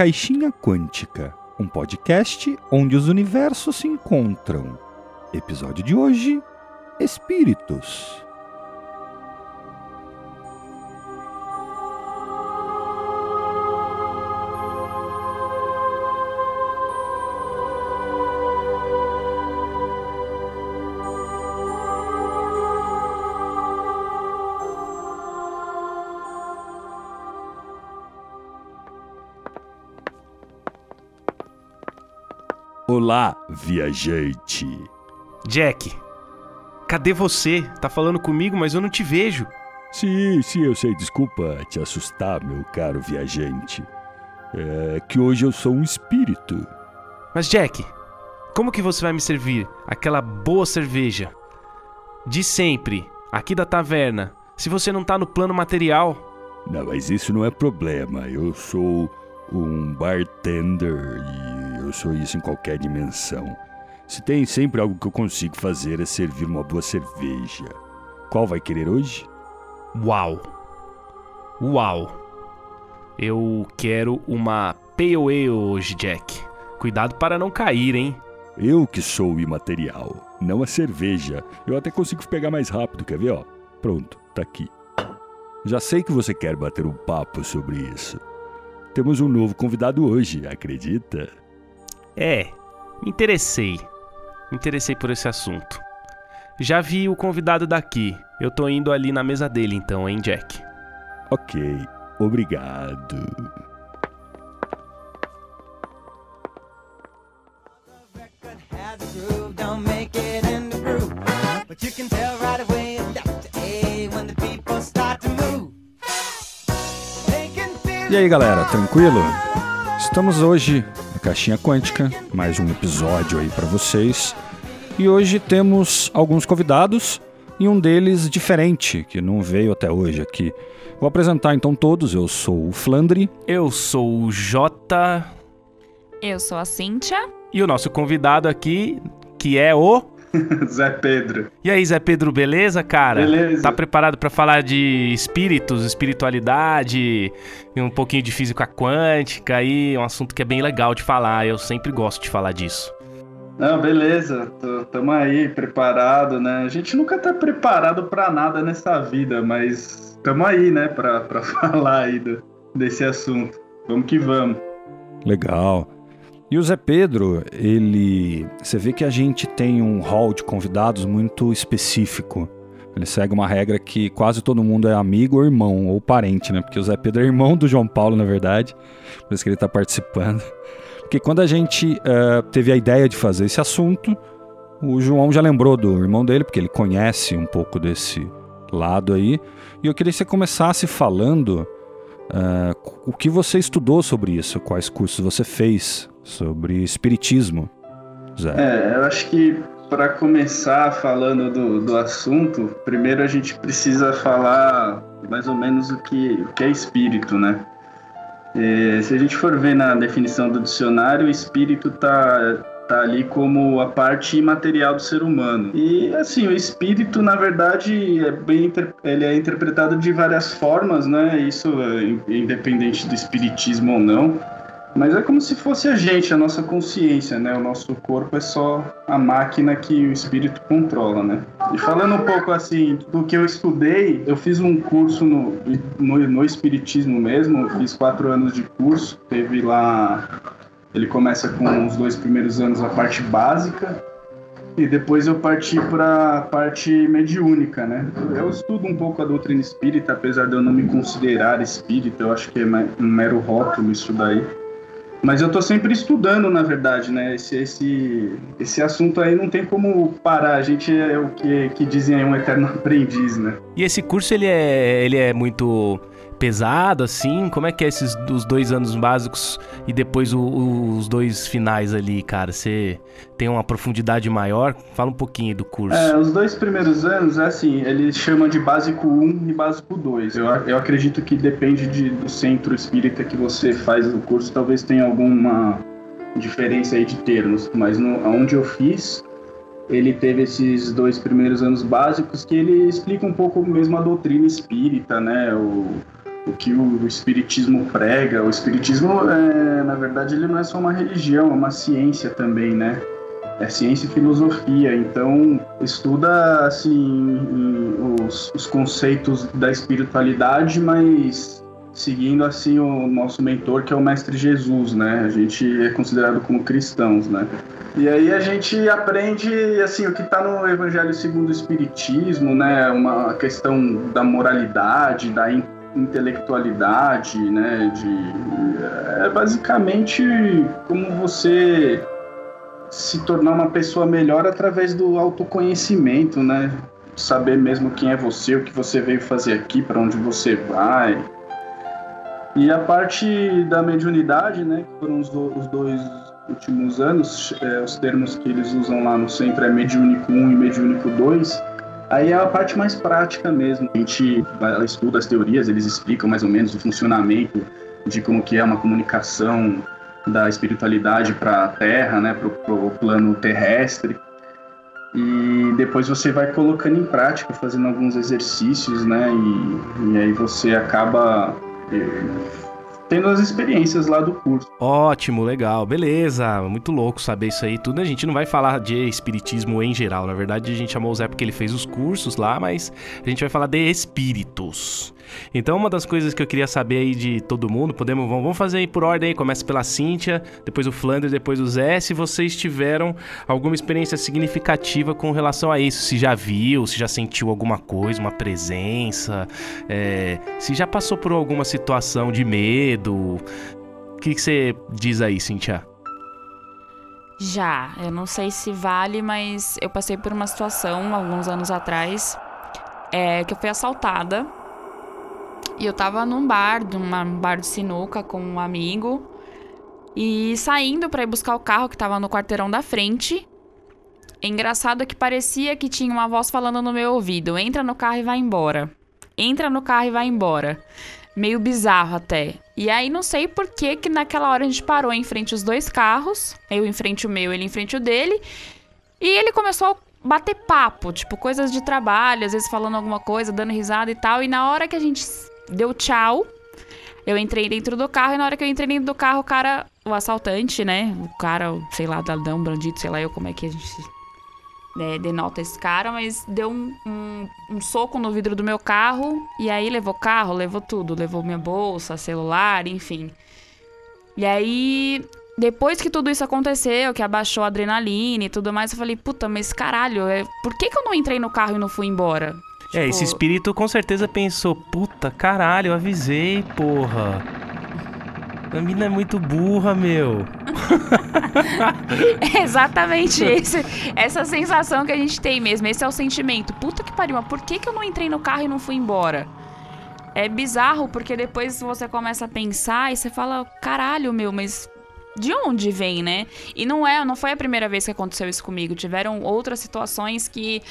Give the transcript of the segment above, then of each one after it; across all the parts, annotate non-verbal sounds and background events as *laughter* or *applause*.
Caixinha Quântica, um podcast onde os universos se encontram. Episódio de hoje: Espíritos. Olá, viajante. Jack, cadê você? Tá falando comigo, mas eu não te vejo. Sim, sim, eu sei. Desculpa te assustar, meu caro viajante. É que hoje eu sou um espírito. Mas Jack, como que você vai me servir aquela boa cerveja de sempre, aqui da taverna, se você não tá no plano material? Não, mas isso não é problema. Eu sou um bartender e eu sou isso em qualquer dimensão. Se tem sempre algo que eu consigo fazer é servir uma boa cerveja. Qual vai querer hoje? Uau! Uau! Eu quero uma Pale Ale hoje, Jack. Cuidado para não cair, hein? Eu que sou o imaterial, não a cerveja. Eu até consigo pegar mais rápido, quer ver? Ó, pronto, tá aqui. Já sei que você quer bater um papo sobre isso. Temos um novo convidado hoje, acredita? É, me interessei. Me interessei por esse assunto. Já vi o convidado daqui. Eu tô indo ali na mesa dele então, hein, Jack? Ok, obrigado. E aí, galera, tranquilo? Estamos hoje Caixinha Quântica, mais um episódio aí pra vocês. E hoje temos alguns convidados e um deles diferente, que não veio até hoje aqui. Vou apresentar então todos. Eu sou o Flandre. Eu sou o Jota Eu sou a Cíntia. e o nosso convidado aqui, que é o. *laughs* Zé Pedro. E aí, Zé Pedro, beleza, cara? Beleza. Tá preparado pra falar de espíritos, espiritualidade, e um pouquinho de física quântica aí, um assunto que é bem legal de falar. Eu sempre gosto de falar disso. Não, beleza. Tô- Tamo aí, preparado, né? A gente nunca tá preparado pra nada nessa vida, mas tamo aí, né? Pra, pra *laughs* falar aí do- desse assunto. Vamos que vamos. Legal. E o Zé Pedro, ele. Você vê que a gente tem um hall de convidados muito específico. Ele segue uma regra que quase todo mundo é amigo ou irmão, ou parente, né? Porque o Zé Pedro é irmão do João Paulo, na verdade. Por isso que ele tá participando. Porque quando a gente eh, teve a ideia de fazer esse assunto, o João já lembrou do irmão dele, porque ele conhece um pouco desse lado aí. E eu queria que você começasse falando ah, o que você estudou sobre isso? Quais cursos você fez sobre espiritismo? Zé. É, eu acho que pra começar falando do, do assunto, primeiro a gente precisa falar mais ou menos o que, o que é espírito, né? É, se a gente for ver na definição do dicionário, espírito tá, tá ali como a parte imaterial do ser humano. E assim, o espírito, na verdade, é bem ele é interpretado de várias formas, né? Isso é in- independente do espiritismo ou não. Mas é como se fosse a gente, a nossa consciência, né? O nosso corpo é só a máquina que o espírito controla, né? E falando um pouco assim do que eu estudei, eu fiz um curso no, no, no espiritismo mesmo, eu fiz quatro anos de curso, teve lá. Ele começa com os dois primeiros anos a parte básica, e depois eu parti para a parte mediúnica, né? Eu estudo um pouco a doutrina espírita, apesar de eu não me considerar espírita, eu acho que é um mero rótulo isso daí. Mas eu tô sempre estudando, na verdade, né? Esse, esse, esse assunto aí não tem como parar. A gente é o que, que dizem aí um eterno *laughs* aprendiz, né? E esse curso, ele é, ele é muito pesado, assim? Como é que é esses os dois anos básicos e depois o- os dois finais ali, cara? Você tem uma profundidade maior? Fala um pouquinho do curso. É, os dois primeiros anos, é assim, eles chamam de básico 1 e básico 2. Eu, eu acredito que depende de, do centro espírita que você faz o curso, talvez tenha alguma diferença aí de termos, mas no, onde eu fiz, ele teve esses dois primeiros anos básicos que ele explica um pouco mesmo a doutrina espírita, né? O, o que o, espiritismo prega. O espiritismo, é, na verdade, ele não é só uma religião, é uma ciência também, né? É ciência e filosofia, então estuda assim os, os conceitos da espiritualidade, mas seguindo assim o nosso mentor que é o mestre Jesus, né? A gente é considerado como cristãos, né? E aí a gente aprende assim o que está no Evangelho segundo o Espiritismo, né? Uma questão da moralidade, da intelectualidade, né? De é basicamente como você se tornar uma pessoa melhor através do autoconhecimento, né? Saber mesmo quem é você, o que você veio fazer aqui, para onde você vai. E a parte da mediunidade, né? Que foram os, do, os dois últimos anos, é, os termos que eles usam lá no centro é mediúnico 1 e mediúnico 2. Aí é a parte mais prática mesmo. A gente estuda as teorias, eles explicam mais ou menos o funcionamento de como que é uma comunicação da espiritualidade para a Terra, né, para o plano terrestre. E depois você vai colocando em prática, fazendo alguns exercícios, né, e, e aí você acaba eh, tendo as experiências lá do curso. Ótimo, legal, beleza. Muito louco saber isso aí tudo. A gente não vai falar de espiritismo em geral. Na verdade, a gente chamou o Zé porque ele fez os cursos lá, mas a gente vai falar de espíritos. Então, uma das coisas que eu queria saber aí de todo mundo, podemos, vamos fazer aí por ordem aí, começa pela Cíntia, depois o Flanders, depois o Zé, se vocês tiveram alguma experiência significativa com relação a isso, se já viu, se já sentiu alguma coisa, uma presença, é, se já passou por alguma situação de medo, o que, que você diz aí, Cíntia? Já, eu não sei se vale, mas eu passei por uma situação alguns anos atrás é, que eu fui assaltada e eu tava num bar, num bar de sinuca com um amigo. E saindo para ir buscar o carro que tava no quarteirão da frente. Engraçado que parecia que tinha uma voz falando no meu ouvido: entra no carro e vai embora. Entra no carro e vai embora. Meio bizarro até. E aí não sei por que que naquela hora a gente parou em frente os dois carros. Eu em frente o meu, ele em frente o dele. E ele começou a bater papo, tipo coisas de trabalho, às vezes falando alguma coisa, dando risada e tal. E na hora que a gente deu tchau. Eu entrei dentro do carro e na hora que eu entrei dentro do carro, o cara, o assaltante, né? O cara, sei lá, ladrão, bandido, sei lá eu como é que a gente né, denota esse cara, mas deu um, um, um, soco no vidro do meu carro e aí levou carro, levou tudo, levou minha bolsa, celular, enfim. E aí, depois que tudo isso aconteceu, que abaixou a adrenalina e tudo mais, eu falei, puta, mas caralho, é, por que, que eu não entrei no carro e não fui embora? É, esse Tipo- espírito com certeza pensou, puta, caralho, eu avisei, porra. A mina é muito burra, meu. *laughs* É exatamente *laughs* esse, essa sensação que a gente tem mesmo. Esse é o sentimento. Puta que pariu, mas por que, que eu não entrei no carro e não fui embora? É bizarro, porque depois você começa a pensar e você fala, caralho, meu, mas de onde vem, né? E não é, não foi a primeira vez que aconteceu isso comigo. Tiveram outras situações que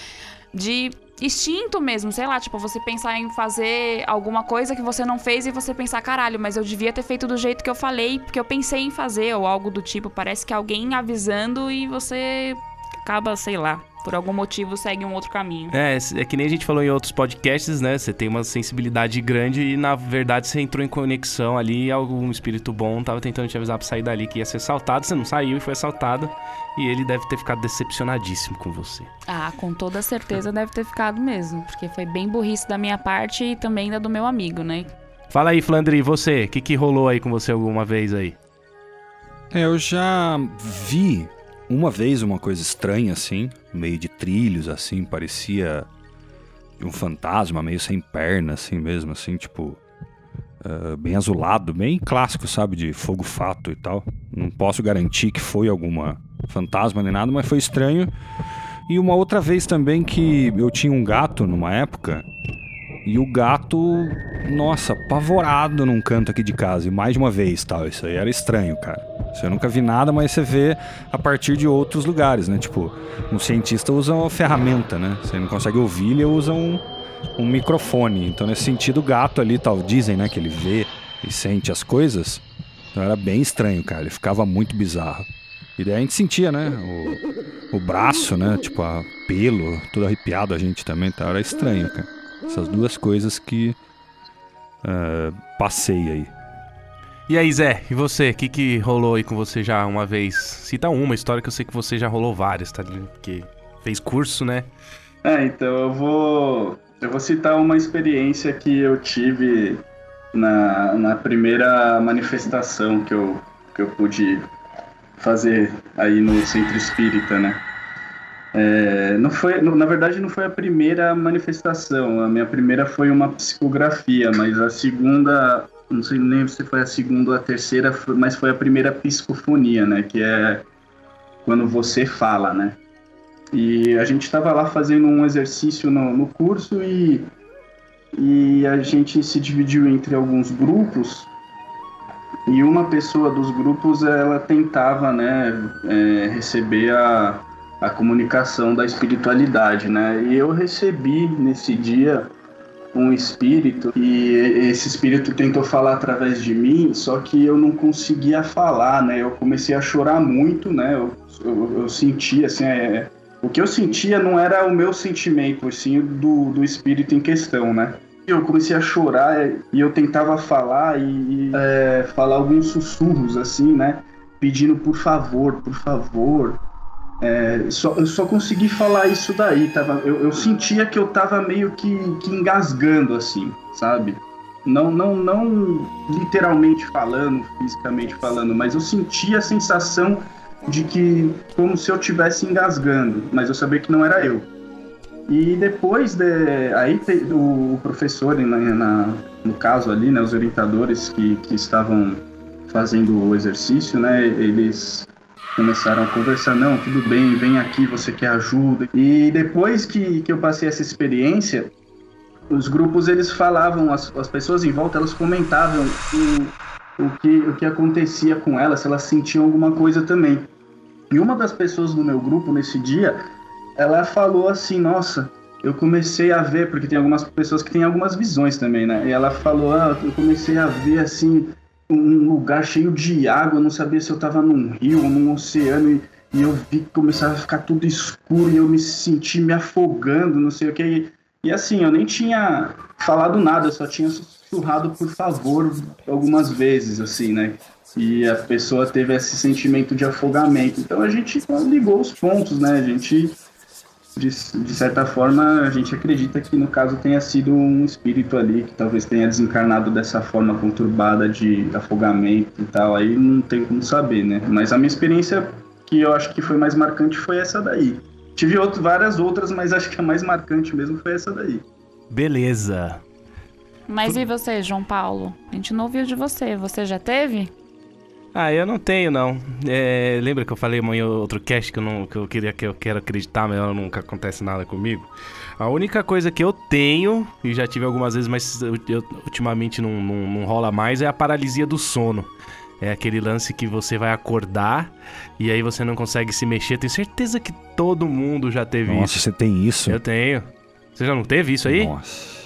de instinto mesmo, sei lá, tipo, você pensar em fazer alguma coisa que você não fez e você pensar, caralho, mas eu devia ter feito do jeito que eu falei, porque eu pensei em fazer, ou algo do tipo. Parece que alguém avisando e você acaba, sei lá, por algum motivo segue um outro caminho. É, é que nem a gente falou em outros podcasts, né? Você tem uma sensibilidade grande e na verdade você entrou em conexão ali, algum espírito bom tava tentando te avisar pra sair dali que ia ser assaltado, você não saiu e foi assaltado. E ele deve ter ficado decepcionadíssimo com você. Ah, com toda certeza deve ter ficado mesmo, porque foi bem burrice da minha parte e também da do meu amigo, né? Fala aí, Flandre, e você? O que, que rolou aí com você alguma vez aí? É, eu já vi uma vez uma coisa estranha assim, meio de trilhos assim, parecia um fantasma meio sem perna assim mesmo, assim, tipo ah, bem azulado, bem clássico, sabe, de fogo fato e tal. Não posso garantir que foi alguma fantasma nem nada, mas foi estranho. E uma outra vez também que eu tinha um gato numa época e o gato, nossa, apavorado num canto aqui de casa. E mais de uma vez, tal. Isso aí era estranho, cara. Eu nunca vi nada, mas você vê a partir de outros lugares, né? Tipo, um cientista usa uma ferramenta, né? Você não consegue ouvir, ele usa um, um microfone. Então, nesse sentido, o gato ali, tal, dizem, né? Que ele vê e sente as coisas. Então era bem estranho, cara. Ele ficava muito bizarro. E daí a gente sentia, né? O, o braço, né? Tipo, a pelo, tudo arrepiado a gente também. Então era estranho, cara. Essas duas coisas que é, passei aí. E aí, Zé, e você? O que, que rolou aí com você já uma vez? Cita uma história que eu sei que você já rolou várias, tá? Porque fez curso, né? É, então eu vou. Eu vou citar uma experiência que eu tive na, na primeira manifestação que eu, que eu pude fazer aí no Centro Espírita, né? É, não foi, na verdade, não foi a primeira manifestação. A minha primeira foi uma psicografia, mas a segunda, não sei nem se foi a segunda ou a terceira, mas foi a primeira psicofonia, né? Que é quando você fala, né? E a gente estava lá fazendo um exercício no, no curso e, e a gente se dividiu entre alguns grupos e uma pessoa dos grupos ela tentava né é, receber a, a comunicação da espiritualidade né e eu recebi nesse dia um espírito e esse espírito tentou falar através de mim só que eu não conseguia falar né eu comecei a chorar muito né eu, eu, eu sentia assim é, o que eu sentia não era o meu sentimento, sim do, do espírito em questão, né? Eu comecei a chorar é, e eu tentava falar e, é, falar alguns sussurros, assim, né? Pedindo por favor, por favor. É, só, eu só consegui falar isso daí, tava, eu, eu sentia que eu tava meio que, que engasgando, assim, sabe? Não, não, não literalmente falando, fisicamente falando, mas eu sentia a sensação de que como se eu tivesse engasgando, mas eu sabia que não era eu. E depois de aí o professor na, na- no caso ali, né, os orientadores que, que estavam fazendo o exercício, né, eles começaram a conversar, não, tudo bem, vem aqui, você quer ajuda. E depois que, que eu passei essa experiência, os grupos eles falavam, as, as pessoas em volta elas comentavam o, o, que, o que acontecia com elas, se elas sentiam alguma coisa também. E uma das pessoas do meu grupo nesse dia, ela falou assim, nossa, eu comecei a ver, porque tem algumas pessoas que têm algumas visões também, né? E ela falou, ah, eu comecei a ver assim um lugar cheio de água, eu não sabia se eu tava num rio ou num oceano e, e eu vi que começava a ficar tudo escuro e eu me senti me afogando, não sei o que. E, e assim, eu nem tinha falado nada, só tinha sussurrado por favor algumas vezes, assim, né? E a pessoa teve esse sentimento de afogamento. Então a gente ligou os pontos, né? A gente, de, de certa forma, a gente acredita que no caso tenha sido um espírito ali que talvez tenha desencarnado dessa forma conturbada de afogamento e tal. Aí não tem como saber, né? Mas a minha experiência que eu acho que foi mais marcante foi essa daí. Tive outro, várias outras, mas acho que a mais marcante mesmo foi essa daí. Beleza. Mas e você, João Paulo? A gente não ouviu de você. Você já teve? Ah, eu não tenho, não. É, lembra que eu falei amanhã outro cast que eu, não, que eu queria que eu quero acreditar, mas nunca acontece nada comigo? A única coisa que eu tenho, e já tive algumas vezes, mas eu- eu- ultimamente não, não, não rola mais, é a paralisia do sono. É aquele lance que você vai acordar e aí você não consegue se mexer. Tenho certeza que todo mundo já teve Nossa, isso. você tem isso? Eu tenho. Você já não teve isso aí? Nossa.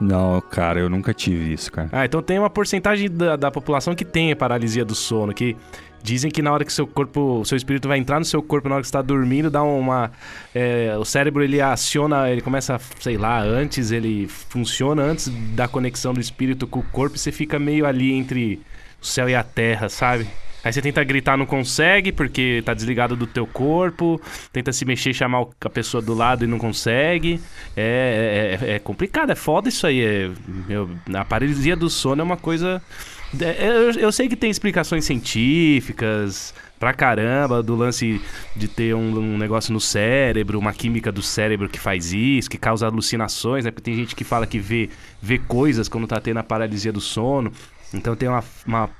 Não, cara, eu nunca tive isso, cara. Ah, então tem uma porcentagem da, da população que tem paralisia do sono, que dizem que na hora que seu corpo, seu espírito vai entrar no seu corpo, na hora que você tá dormindo, dá uma. é, o cérebro ele aciona, ele começa, sei lá, antes, ele funciona antes da conexão do espírito com o corpo e você fica meio ali entre o céu e a terra, sabe? Aí você tenta gritar, não consegue, porque tá desligado do teu corpo. Tenta se mexer, chamar a pessoa do lado e não consegue. É, é- é complicado, é foda isso aí. É, meu, a paralisia do sono é uma coisa. é, eu, eu sei que tem explicações científicas pra caramba do lance de ter um, um negócio no cérebro, uma química do cérebro que faz isso, que causa alucinações, né? Porque tem gente que fala que vê, vê coisas quando tá tendo a paralisia do sono. Então tem uma, uma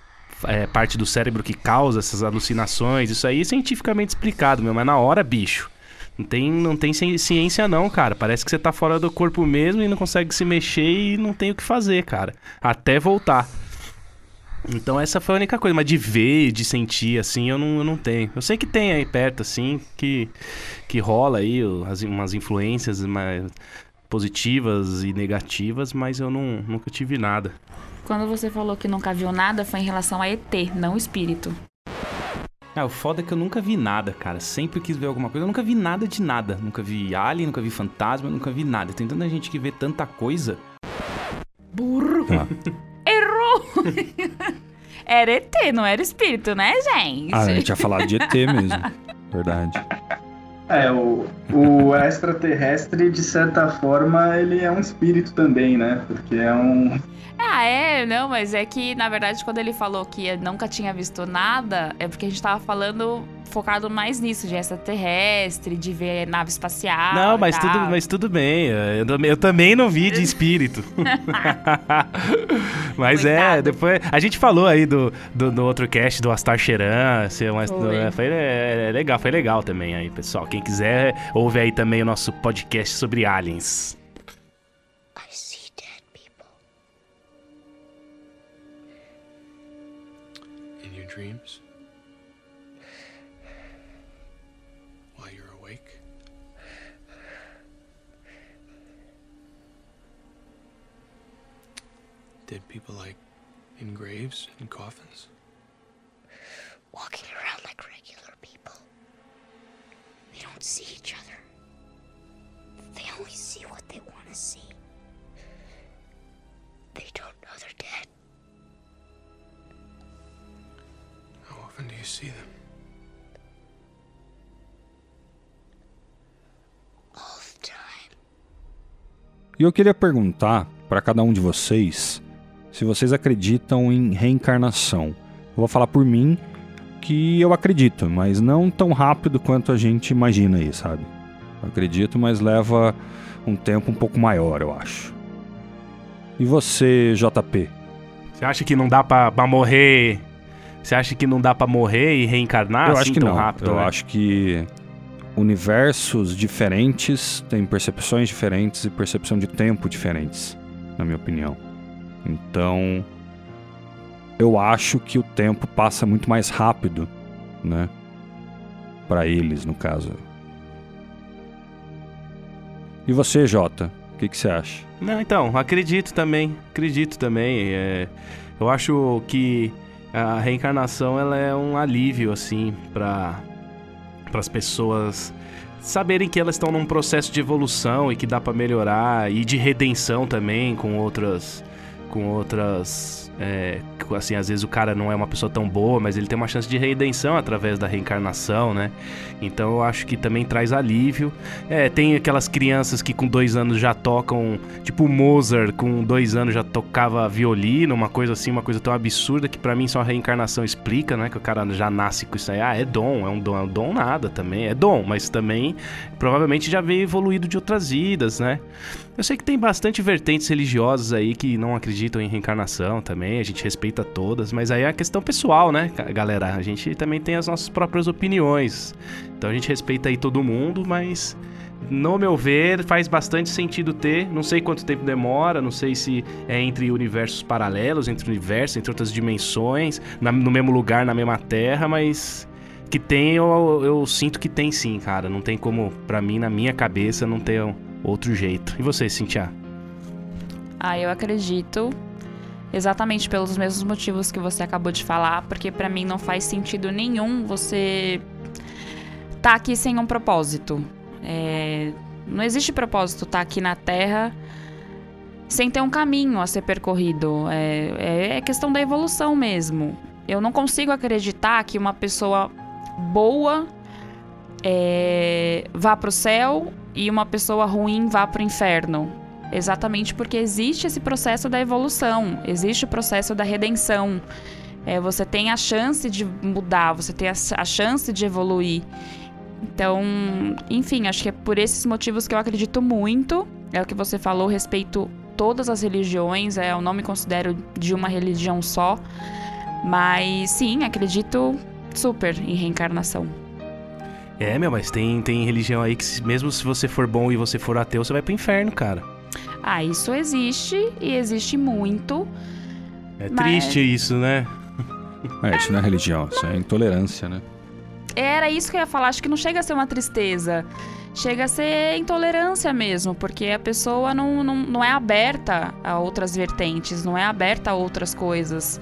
é, parte do cérebro que causa essas alucinações. Isso aí é cientificamente explicado, meu. Mas na hora, bicho. Não tem, não tem ci- ciência não, cara. Parece que você tá fora do corpo mesmo e não consegue se mexer e não tem o que fazer, cara. Até voltar. Então essa foi a única coisa. Mas de ver, de sentir, assim, eu não, eu não tenho. Eu sei que tem aí perto, assim, que, que rola aí as, umas influências mais positivas e negativas, mas eu não, nunca tive nada. Quando você falou que nunca viu nada, foi em relação a ET, não espírito. Ah, o foda é que eu nunca vi nada, cara. Sempre quis ver alguma coisa. Eu nunca vi nada de nada. Nunca vi alien, nunca vi fantasma, nunca vi nada. Tem tanta gente que vê tanta coisa. Burro! Tá. *laughs* Errou! *laughs* era ET, não era espírito, né, gente? Ah, a gente tinha falado de ET mesmo. *laughs* Verdade. É, o, o extraterrestre, de certa forma, ele é um espírito também, né? Porque é um. Ah, é, não, mas é que, na verdade, quando ele falou que nunca tinha visto nada, é porque a gente tava falando focado mais nisso, de extraterrestre, de ver nave espacial. Não, mas tudo, mas tudo bem. Eu, também- eu também não vi de espírito. *laughs* mas é, Coitado. depois. A gente falou aí do, do, do outro cast do Astar Cheran. Ser um, Foi. é, foi é, é legal, foi legal também aí, pessoal. Quem quiser, ouve aí também o nosso podcast sobre aliens. Dead people like in graves and coffins? Walking around like regular people. They don't see each other. They only see what they want to see. They don't know they're dead. How often do you see them? All the time. E eu queria perguntar para cada um de vocês se vocês acreditam em reencarnação. Eu vou falar por mim que eu acredito, mas não tão rápido quanto a gente imagina aí, sabe? Eu acredito, mas leva um tempo um pouco maior, eu acho. E você, JP? Você acha que não dá pra, pra morrer? Você acha que não dá pra morrer e reencarnar eu assim acho que tão não. rápido? eu né? acho que universos diferentes têm percepções diferentes e percepção de tempo diferentes, na minha opinião. Então, eu acho que o tempo passa muito mais rápido, né? Para eles, no caso. E você, Jota? O que, você acha? Não, então, acredito também. Acredito também. é, eu acho que a reencarnação ela é um alívio, assim, para as pessoas saberem que elas estão num processo de evolução e que dá pra melhorar e de redenção também com outras com outras é, assim às vezes o cara não é uma pessoa tão boa mas ele tem uma chance de redenção através da reencarnação né então eu acho que também traz alívio é, tem aquelas crianças que com dois anos já tocam, tipo Mozart, com dois anos já tocava violino, uma coisa assim, uma coisa tão absurda que pra mim só a reencarnação explica, né? Que o cara já nasce com isso aí. Ah, é dom, é um dom, é um dom nada também. É dom, mas também provavelmente já veio evoluído de outras vidas, né? Eu sei que tem bastante vertentes religiosas aí que não acreditam em reencarnação também, a gente respeita todas, mas aí é a questão pessoal, né, galera? A gente também tem as nossas próprias opiniões. Então a gente respeita aí todo mundo, mas no meu ver faz bastante sentido ter. Não sei quanto tempo demora, não sei se é entre universos paralelos, entre universos, entre outras dimensões, na- no mesmo lugar, na mesma terra, mas que tem, eu, eu sinto que tem sim, cara. Não tem como, pra mim, na minha cabeça, não ter outro jeito. E você, Cintia? Ah, eu acredito. Exatamente pelos mesmos motivos que você acabou de falar, porque pra mim não faz sentido nenhum você tá aqui sem um propósito. É, não existe propósito estar aqui na Terra sem ter um caminho a ser percorrido. É, é questão da evolução mesmo. Eu não consigo acreditar que uma pessoa boa é, vá pro céu e uma pessoa ruim vá pro inferno. Exatamente porque existe esse processo da evolução, existe o processo da redenção. É, você tem a chance de mudar, você tem a, a chance de evoluir. Então, enfim, acho que é por esses motivos que eu acredito muito. É o que você falou, respeito todas as religiões, é, eu não me considero de uma religião só. Mas sim, acredito super em reencarnação. É, meu, mas tem, tem religião aí que mesmo se você for bom e você for ateu, você vai pro inferno, cara. Ah, isso existe e existe muito. É Mas- triste isso, né? *laughs* É, isso não é religião, isso é intolerância, né? Era isso que eu ia falar, acho que não chega a ser uma tristeza. Chega a ser intolerância mesmo, porque a pessoa não, não, não é aberta a outras vertentes, não é aberta a outras coisas.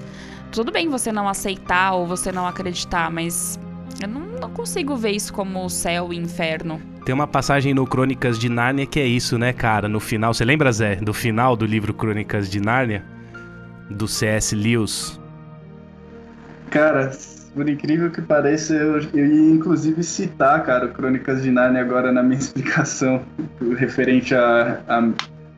Tudo bem você não aceitar ou você não acreditar, mas eu não, não consigo ver isso como céu e inferno. Tem uma passagem no Crônicas de Nárnia que é isso, né, cara? No final, você lembra, Zé, do final do livro Crônicas de Nárnia? do C.S. Lewis? Cara, por incrível que pareça, eu, eu ia inclusive citar, cara, Crônicas de Narnia agora na minha *laughs* explicação referente a, a,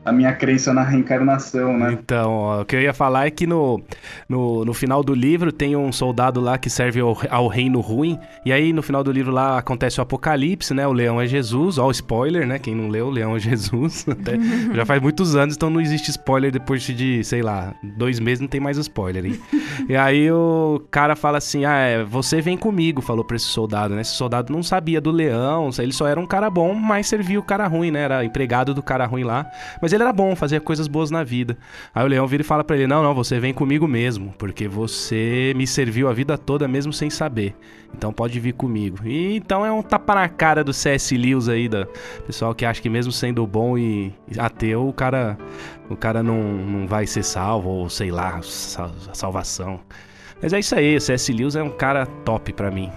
a minha crença na reencarnação, né? Então, ó, o que eu ia falar é que no, no, no final do livro tem um soldado lá que serve ao, ao reino ruim, e aí no final do livro lá acontece o apocalipse, né? O leão é Jesus, ó, spoiler, né? Quem não leu, o leão é Jesus. *laughs* Até, já faz muitos anos, então não existe spoiler depois de, sei lá, dois meses não tem mais spoiler, hein? e aí o cara fala assim: ah, é, você vem comigo, falou pra esse soldado, né? Esse soldado não sabia do leão, ele só era um cara bom, mas servia o cara ruim, né? Era empregado do cara ruim lá. Mas ele era bom, fazia coisas boas na vida. Aí o leão vira e fala pra ele: Não, não, você vem comigo mesmo, porque você me serviu a vida toda mesmo sem saber. Então pode vir comigo. E então é um tapa na cara do C.S. Lewis aí, da pessoal que acha que mesmo sendo bom e ateu, o cara, o cara não, não vai ser salvo, ou sei lá, sal- salvação. Mas é isso aí, o C.S. Lewis é um cara top pra mim.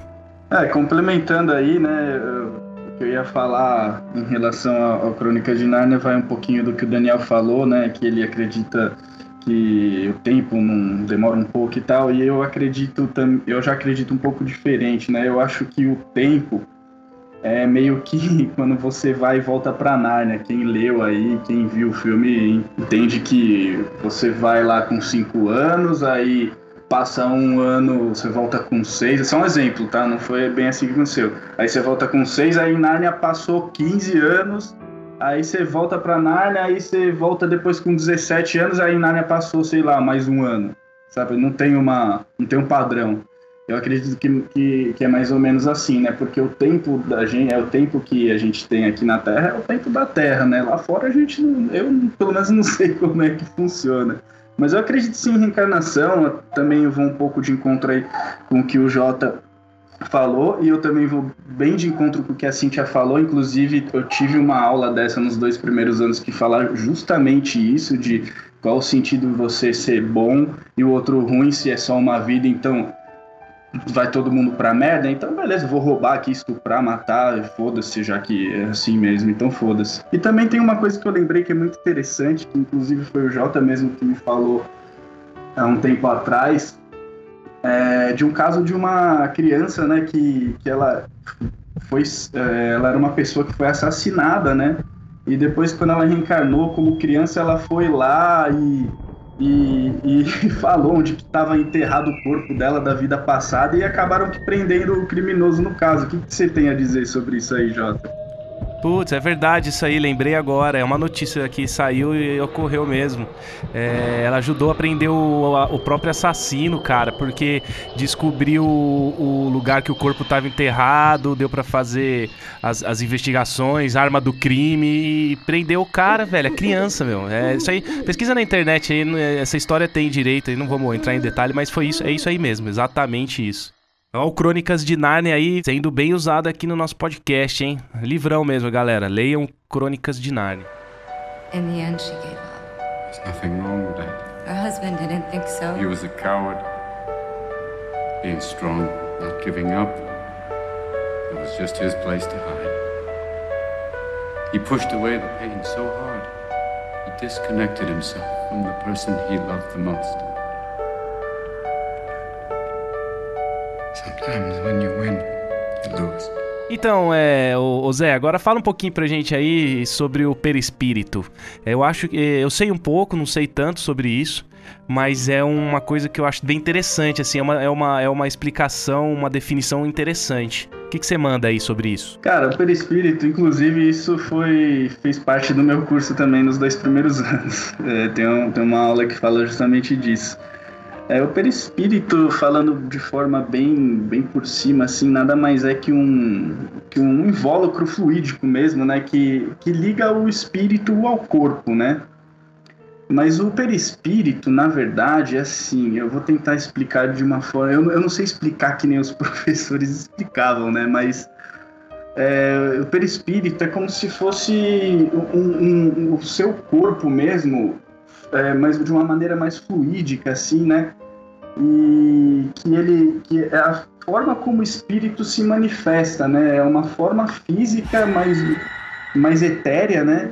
É, complementando aí, né, eu- que eu ia falar em relação ao, Crônica de Nárnia vai um pouquinho do que o Daniel falou, né, que ele acredita que o tempo não demora um pouco e tal, e eu acredito, eu já acredito um pouco diferente, né, eu acho que o tempo é meio que *laughs* quando você vai e volta pra Nárnia, quem leu aí, quem viu o filme entende que você vai lá com cinco anos, aí passa um ano, você volta com seis. É um exemplo, tá? Não foi bem assim que aconteceu. Aí você volta com seis, aí Nárnia passou 15 anos, aí você volta pra Nárnia, aí você volta depois com 17 anos, aí Nárnia passou, sei lá, mais um ano. Sabe? Não tem uma. não tem um padrão. Eu acredito que, que, que é mais ou menos assim, né? Porque o tempo da gente, é o tempo que a gente tem aqui na Terra, é o tempo da Terra, né? Lá fora a gente. Eu pelo menos *laughs* não sei como é que funciona. Mas eu acredito sim em reencarnação. Eu também vou um pouco de encontro aí com o que o Jota falou. E eu também vou bem de encontro com o que a Cintia falou. Inclusive, eu tive uma aula dessa nos dois primeiros anos que fala justamente isso: de qual o sentido de você ser bom e o outro ruim se é só uma vida. Então, vai todo mundo pra merda, então beleza, vou roubar aqui, estuprar, matar, foda-se, já que é assim mesmo, então foda-se. E também tem uma coisa que eu lembrei que é muito interessante, que inclusive foi o Jota mesmo que me falou há um tempo atrás, é, de um caso de uma criança, né, que, que ela foi, é, ela era uma pessoa que foi assassinada, né, e depois quando ela reencarnou como criança, ela foi lá e e, e *laughs* falou onde estava enterrado o corpo dela da vida passada e acabaram prendendo o criminoso no caso. O que, que você tem a dizer sobre isso aí, Jota? Putz, é verdade isso aí, lembrei agora. É uma notícia que saiu e ocorreu mesmo. É, ela ajudou a prender o, a- o próprio assassino, cara, porque descobriu o, o lugar que o corpo estava enterrado, deu pra fazer as, as investigações, arma do crime e prendeu o cara, velho. É criança, meu. É isso aí. Pesquisa na internet aí, não é- essa história tem direito aí, não vamos entrar em detalhe, mas foi isso, é isso aí mesmo, exatamente isso. Ó, o Crônicas de Nárnia aí sendo bem usado aqui no nosso podcast, hein? Livrão mesmo, galera. Leiam Crônicas de Nárnia. In the end, she gave up. There's nothing wrong with that. Her husband didn't think so. He was a coward. Being strong, not giving up. It was just his place to hide. He pushed away the pain so hard. He disconnected himself from the person he loved the most. Então, é, ô Zé, agora fala um pouquinho pra gente aí sobre o perispírito. Eu acho que eu sei um pouco, não sei tanto sobre isso, mas é uma coisa que eu acho bem interessante, assim, é uma, é uma, é uma explicação, uma definição interessante. O que, que você manda aí sobre isso? Cara, o perispírito, inclusive, isso foi fez parte do meu curso também nos dois primeiros *laughs* anos. É, tem, um- tem uma aula que fala justamente disso. É, o perispírito, falando de forma bem, bem por cima, assim, nada mais é que um, que um invólucro fluídico mesmo, né? Que, que liga o espírito ao corpo, né? Mas o perispírito, na verdade, é assim, eu vou tentar explicar de uma forma. Eu, eu não sei explicar que nem os *laughs* professores explicavam, né? Mas é, o perispírito é como se fosse um, um- o seu corpo mesmo, é, mas de uma maneira mais fluídica, assim, né? E que ele. que é a forma como o espírito se manifesta, né? É uma forma física mais, mais etérea, né?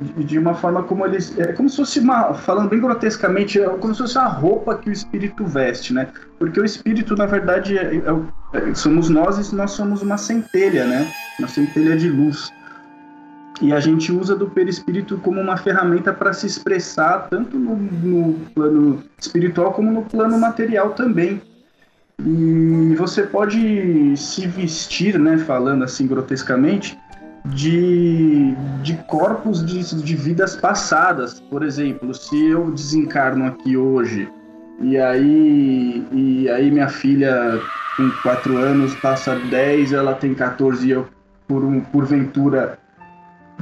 de, uma forma como eles. É como se fosse uma. Falando bem grotescamente, é como se fosse a roupa que o espírito veste, né? Porque o espírito, na verdade, é, é é- somos nós e nós somos uma centelha, né? Uma centelha de luz. E a gente usa do perispírito como uma ferramenta para se expressar tanto no, no plano espiritual como no plano material também. E você pode se vestir, né, falando assim grotescamente, de, de corpos de, de vidas passadas. Por exemplo, se eu desencarno aqui hoje e aí, e aí minha filha com 4 anos passa 10, ela tem 14 e eu, por um, porventura,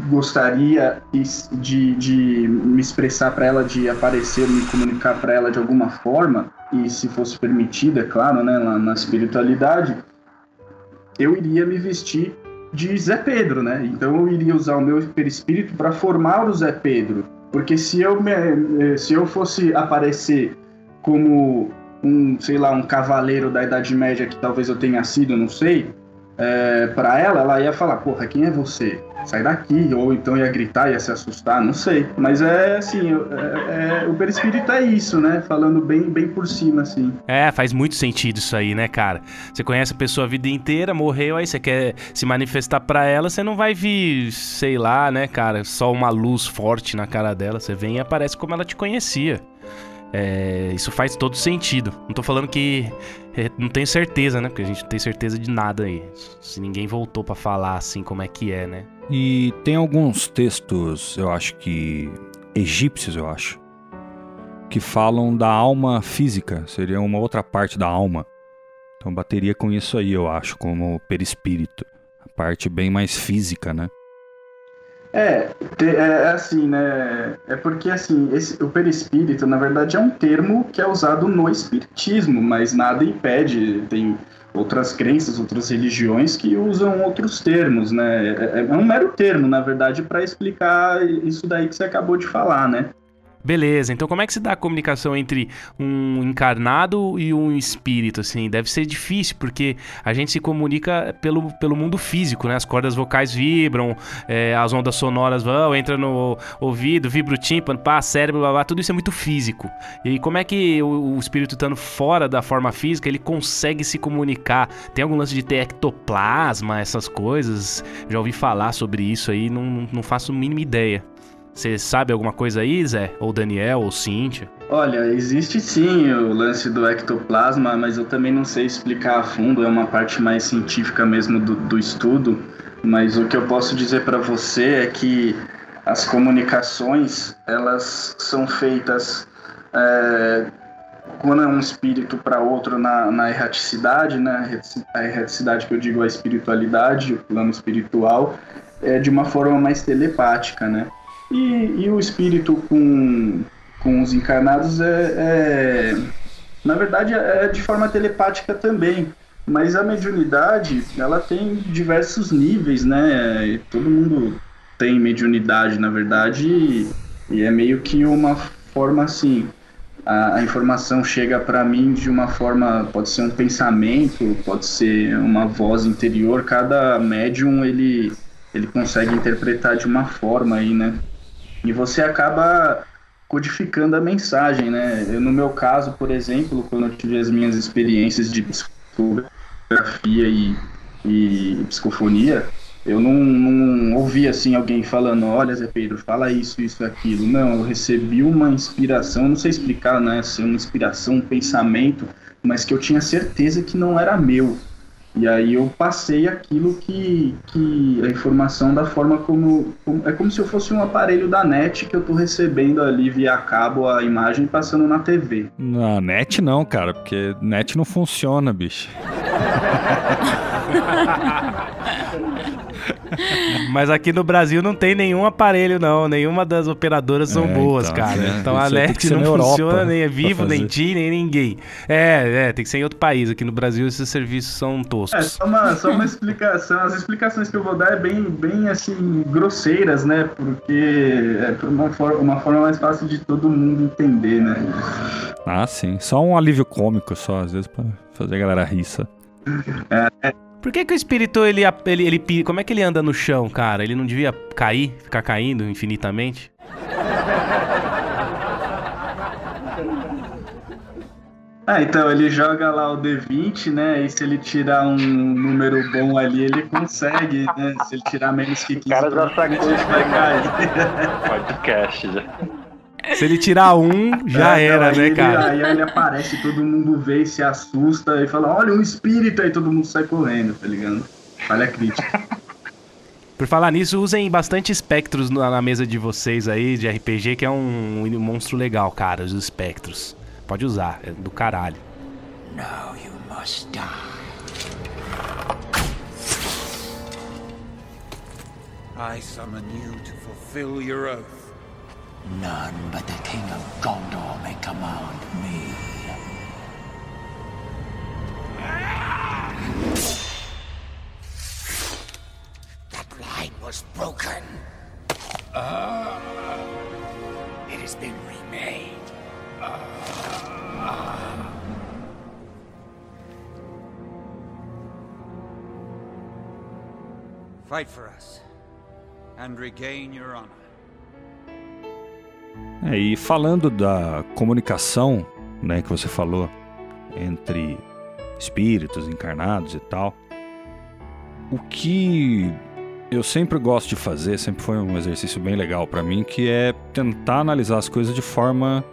gostaria de, de me expressar para ela, de aparecer, me comunicar para ela de alguma forma, e se fosse permitida, é claro, né, na, na espiritualidade, eu iria me vestir de Zé Pedro, né? Então eu iria usar o meu perispírito para formar o Zé Pedro, porque se eu me, eh, se eu fosse aparecer como um, sei lá, um cavaleiro da Idade Média que talvez eu tenha sido, não sei, é, para ela, ela ia falar, porra, quem é você? Sai daqui, ou então ia gritar, ia se assustar, não sei. Mas é assim, é, é- o perispírito é isso, né? Falando bem, bem por cima, assim. É, faz muito sentido isso aí, né, cara? Você conhece a pessoa a vida inteira, morreu, aí você quer se manifestar pra ela, você não vai vir, sei lá, né, cara, só uma luz forte na cara dela. Você vem e aparece como ela te conhecia. É, isso faz todo sentido. Não tô falando que. é, não tenho certeza, né? Porque a gente não tem certeza de nada aí. Se ninguém voltou pra falar assim como é que é, né? E tem alguns textos, eu acho que egípcios, eu acho, que falam da alma física, seria uma outra parte da alma. Então bateria com isso aí, eu acho, como perispírito. A parte bem mais física, né? É, é é assim, né? É porque assim, esse, o perispírito, na verdade, é um termo que é usado no espiritismo, mas nada impede. Tem outras crenças, outras religiões que usam outros termos, né? É, é um mero termo, na verdade, para explicar isso daí que você acabou de falar, né? Beleza, então como é que se dá a comunicação entre um encarnado e um espírito, assim? Deve ser difícil, porque a gente se comunica pelo, pelo mundo físico, né? As cordas vocais vibram, é, as ondas sonoras vão, entra no ouvido, vibra o tímpano, pá, cérebro, blá, blá, tudo isso é muito físico. E como é que o, o espírito estando fora da forma física, ele consegue se comunicar? Tem algum lance de ter ectoplasma, essas coisas? Já ouvi falar sobre isso aí, não- não faço a mínima ideia. Você sabe alguma coisa aí, Zé? Ou Daniel, ou Cíntia? Olha, existe sim o lance do ectoplasma, mas eu também não sei explicar a fundo, é uma parte mais científica mesmo do, do estudo. Mas o que eu posso dizer para você é que as comunicações elas são feitas é, quando é um espírito para outro na, na erraticidade, né? A erraticidade que eu digo é a espiritualidade, o plano espiritual, é de uma forma mais telepática, né? E, e o espírito com, com os encarnados é, é- na verdade é de forma telepática também. Mas a mediunidade ela tem diversos níveis né? E todo mundo tem mediunidade na verdade e, e é meio que uma forma assim a, a informação chega para mim de uma forma pode ser um pensamento pode ser uma voz interior cada médium ele ele consegue interpretar de uma forma aí né e você acaba codificando a mensagem, né? Eu, no meu caso, por exemplo, quando eu tive as minhas experiências de psicografia e, e psicofonia, eu não, não ouvi assim alguém falando, olha Zé Pedro, fala isso, isso, aquilo. Não, eu recebi uma inspiração, não sei explicar, né? É uma inspiração, um pensamento, mas que eu tinha certeza que não era meu. E aí eu passei aquilo que, que a informação da forma como, como- É como se eu fosse um aparelho da net que eu tô recebendo ali via cabo a imagem passando na TV. Na net não, cara, porque net não funciona, bicho. *laughs* *laughs* Mas aqui no Brasil não tem nenhum aparelho, não. Nenhuma das operadoras são É, boas, então, cara. é. Então a Isso net ser não Europa funciona, nem é vivo, nem fazer. ti, nem ninguém. É, é, tem que ser em outro país. Aqui no Brasil esses serviços são É toscos. só uma, só uma explicação. *laughs* As explicações que eu vou dar é bem, bem assim, grosseiras, né? Porque é por uma, for uma forma mais fácil de todo mundo entender, né? Ah, sim. Só um alívio cômico, só, às vezes, pra fazer a galera rir. só. Por que, que o espírito, ele, ele, ele. Como é que ele anda no chão, cara? Ele não devia cair, ficar caindo infinitamente? Ah, então ele joga lá o D20, né? E se ele tirar um número bom ali, ele consegue, né? Se ele tirar menos que 15, cara já provavelmente ele vai cair. Podcast já. Se ele tirar um, já É, era, não, né, aí cara? Ele, aí ele aparece, todo mundo vê e se assusta e fala: Olha, um espírito, aí todo mundo sai correndo, tá ligado? Falha crítica. Por falar nisso, usem bastante espectros na, na mesa de vocês aí, de RPG, que é um, um monstro legal, cara, os espectros. Pode usar, é do caralho. Now you must die. I summon you to fulfill your oath. None but the King of Gondor may command me. That line was broken. Ah. it has been remade. Ah. Fight for us and regain your honor. É, e falando da comunicação, né, que você falou, entre espíritos encarnados e tal, o que eu sempre gosto de fazer, sempre foi um exercício bem legal pra mim, que é tentar analisar as coisas de forma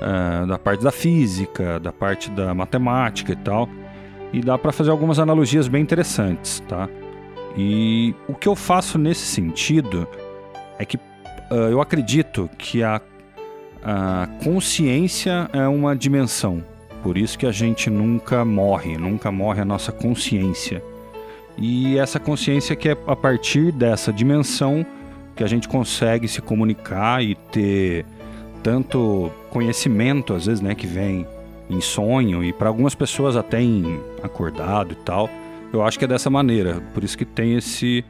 ah, da parte da física, da parte da matemática e tal, e dá pra fazer algumas analogias bem interessantes, tá? E o que eu faço nesse sentido é que eu acredito que a, a consciência é uma dimensão. Por isso que a gente nunca morre, nunca morre a nossa consciência. E essa consciência que é a partir dessa dimensão que a gente consegue se comunicar e ter tanto conhecimento, às vezes, né, que vem em sonho e para algumas pessoas até em acordado e tal. Eu acho que é dessa maneira, por isso que tem esse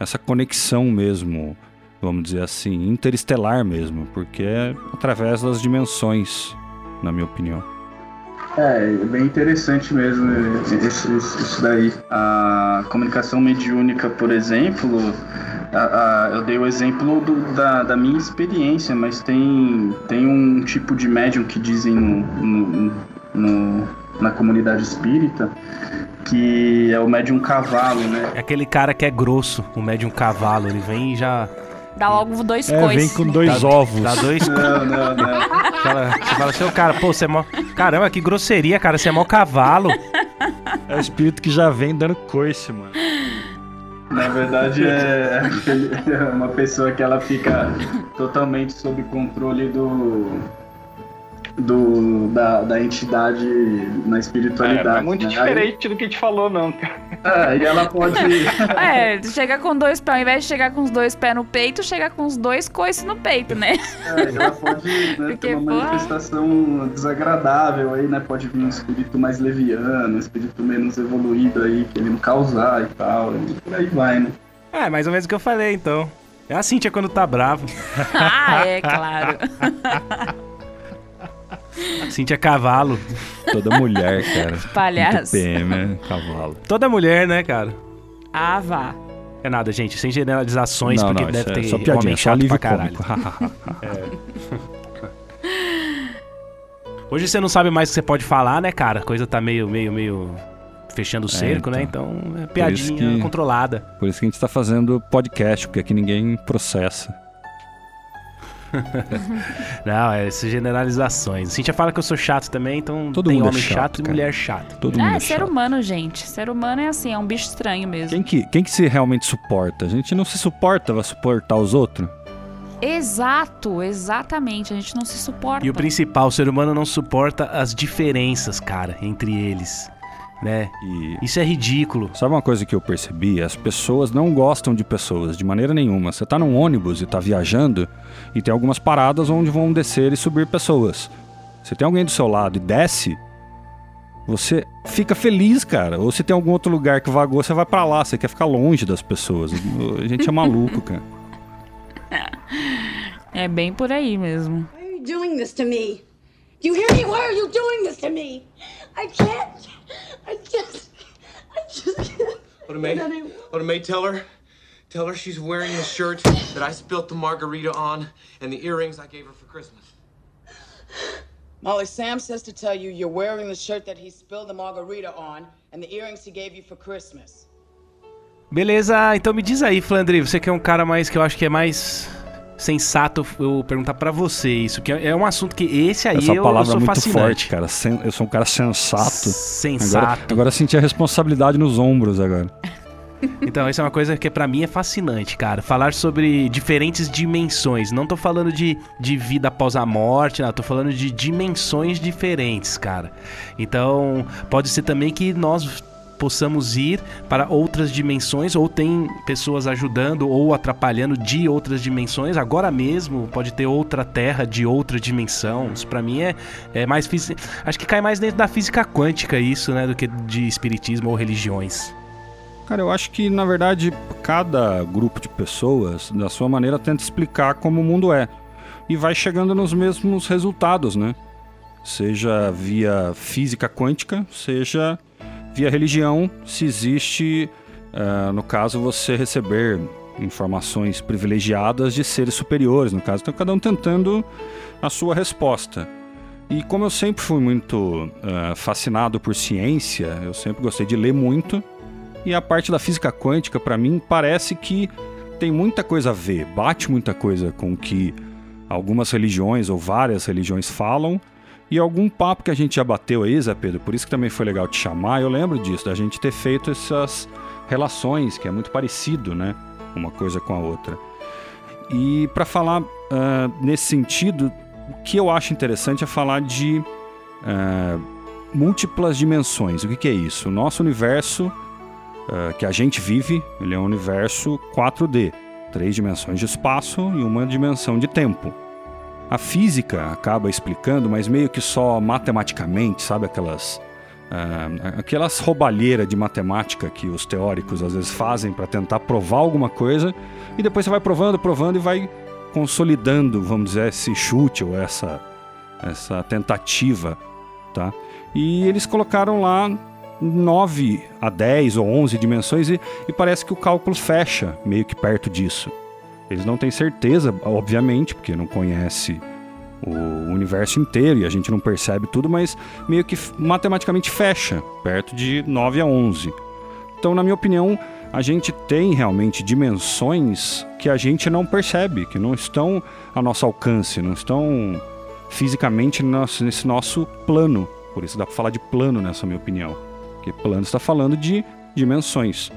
essa conexão mesmo, vamos dizer assim, interestelar mesmo, porque é através das dimensões, na minha opinião. É, é bem interessante mesmo isso, isso- isso daí. A comunicação mediúnica, por exemplo, a- a- eu dei o exemplo do- da, da minha experiência, mas tem, tem um tipo de médium que dizem no, no- no- na comunidade espírita que é o médium cavalo, né? É aquele cara que é grosso, o médium cavalo, ele vem e já. Dá logo dois É, coices. vem com dois dá, ovos. Dá dois. *laughs* Não, não, não. *laughs* Fala- você fala assim, cara, pô, você é mó. Caramba, que grosseria, cara, você é mó cavalo. É o espírito que já vem dando coice, mano. Na verdade é, aquele- *laughs* é uma pessoa que ela fica totalmente sob controle do, do da, da entidade na É, espiritualidade. não é muito né? diferente do que a gente falou, não, cara. Aí, é, e ela pode. *laughs* É, chega com dois pés, ao invés de chegar com os dois pés no peito, chega com os dois coices no peito, né? É, ela pode né, Porque, ter uma manifestação desagradável aí, né? Pode vir um espírito mais leviano, um espírito menos evoluído aí, querendo causar e tal. E por aí vai, né? É, mais ou menos o que eu falei, então. É a Cintia quando tá bravo. *laughs* ah, é, claro. *laughs* Cintia é cavalo. Toda mulher, cara. *laughs* Palhaço. PM é cavalo. Toda mulher, né, cara? Ah, vá. É nada, gente, sem generalizações, Não, porque não, deve é ter só piadinha, homem só chato pra caralho. cômico. *laughs* Hoje você não sabe mais o que você pode falar, né, cara? A coisa tá meio, meio, meio fechando o É, cerco, né? então. Então é Por piadinha que- controlada. Por isso que a gente tá fazendo podcast, porque aqui ninguém processa. *laughs* Não, é essas generalizações. Cintia fala que eu sou chato também, então Todo tem mundo é homem chato, chato, e mulher chata. Todo mundo É, é ser chato. humano, gente. Ser humano é assim, é um bicho estranho mesmo. Quem que, quem que se realmente suporta? A gente não se suporta, vai suportar os outros? Exato, exatamente. A gente não se suporta. E o principal, o ser humano não suporta as diferenças, cara, entre eles, né? E Isso é ridículo. sabe uma coisa que eu percebi? As pessoas não gostam de pessoas de maneira nenhuma. Você tá num ônibus e tá viajando e tem algumas paradas onde vão descer e subir pessoas. Se tem alguém do seu lado e desce, você fica feliz, cara. Ou se tem algum outro lugar que vagou, você vai pra lá, você quer ficar longe das pessoas. A gente é maluco, cara. *laughs* É bem por aí mesmo. Why are you doing this to me? Do you hear me? Why are you doing this to me? I can't. I just. I just can't. Oda May, Oda May, tell her, tell her she's wearing the shirt that I spilt the margarita on and the earrings I gave her for Christmas. Molly, Sam says to tell you you're wearing the shirt that he spilled the margarita on and the earrings he gave you for Christmas. Beleza, então me diz aí, Flandre, você que é um cara mais que eu acho que é mais sensato eu perguntar pra você isso, que é um assunto que esse aí Essa eu, eu palavra sou é muito fascinante. forte, cara. Sen- Eu sou um cara sensato. Sensato. Agora, agora eu senti a responsabilidade nos ombros agora. *laughs* Então, isso é uma coisa que pra mim é fascinante, cara. Falar sobre diferentes dimensões. Não tô falando de, de vida após a morte, não. Tô falando de dimensões diferentes, cara. Então, pode ser também que nós possamos ir para outras dimensões ou tem pessoas ajudando ou atrapalhando de outras dimensões. Agora mesmo pode ter outra terra de outra dimensão. Isso pra mim é, é mais física. Acho que cai mais dentro da física quântica isso, né, do que de espiritismo ou religiões. Cara, eu acho que, na verdade, cada grupo de pessoas, da sua maneira, tenta explicar como o mundo é. E vai chegando nos mesmos resultados, né? Seja via física quântica, seja via religião, se existe, eh, no caso, você receber informações privilegiadas de seres superiores, no caso. Então, cada um tentando a sua resposta. E como eu sempre fui muito eh, fascinado por ciência, eu sempre gostei de ler muito. E a parte da física quântica, para mim, parece que tem muita coisa a ver, bate muita coisa com o que algumas religiões ou várias religiões falam. E algum papo que a gente já bateu aí, Zé Pedro, por isso que também foi legal te chamar, eu lembro disso, da gente ter feito essas relações, que é muito parecido, né? Uma coisa com a outra. E para falar ah, nesse sentido, o que eu acho interessante é falar de ah, múltiplas dimensões. O que, que é isso? O nosso universo ah, que a gente vive, ele é um universo 4D, três dimensões de espaço e uma dimensão de tempo. A física acaba explicando, mas meio que só matematicamente, sabe aquelas ah, aquelas roubalheiras de matemática que os teóricos às vezes fazem para tentar provar alguma coisa e depois você vai provando, provando e vai consolidando, vamos dizer, esse chute ou essa essa tentativa, tá? E eles colocaram lá 9 a 10 ou 11 dimensões e, e parece que o cálculo fecha meio que perto disso. Eles não têm certeza, obviamente, porque não conhece o universo inteiro e a gente não percebe tudo, mas meio que matematicamente fecha perto de 9 a 11. Então, na minha opinião, a gente tem realmente dimensões que a gente não percebe, que não estão a nosso alcance, não estão fisicamente nesse nosso plano. Por isso dá para falar de plano nessa minha opinião. Porque plano está falando de dimensões.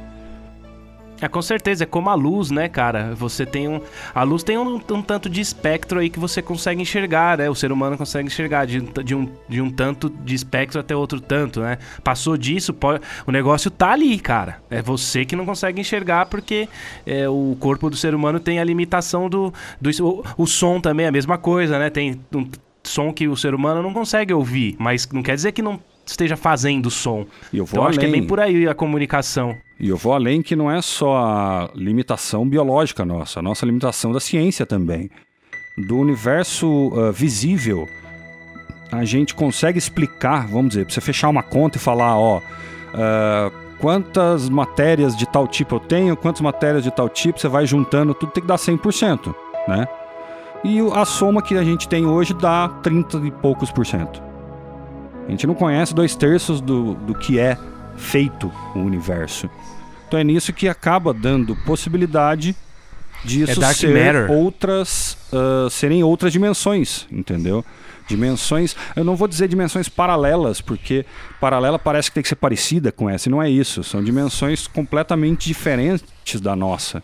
É, com certeza, é como a luz, né, cara? Você tem um. A luz tem um, um tanto de espectro aí que você consegue enxergar, né? O ser humano consegue enxergar de, de, um, de um tanto de espectro até outro tanto, né? Passou disso, pode, o negócio tá ali, cara. É você que não consegue enxergar porque é, o corpo do ser humano tem a limitação do. do o, o som também é a mesma coisa, né? Tem um som que o ser humano não consegue ouvir, mas não quer dizer que não esteja fazendo som. E eu vou então acho que é além. bem por aí a comunicação. E eu vou além que não é só a limitação biológica nossa, a nossa limitação da ciência também. Do universo ah, visível, a gente consegue explicar, vamos dizer, pra você fechar uma conta e falar, ó, ah, quantas matérias de tal tipo eu tenho, quantas matérias de tal tipo, você vai juntando, tudo tem que dar 100%, né? E a soma que a gente tem hoje dá 30 e poucos por cento. A gente não conhece dois terços do, do que é feito o universo. Então é nisso que acaba dando possibilidade disso É ser matter. outras ah, serem outras dimensões, entendeu? Dimensões, eu não vou dizer dimensões paralelas, porque paralela parece que tem que ser parecida com essa, e não é isso. São dimensões completamente diferentes da nossa.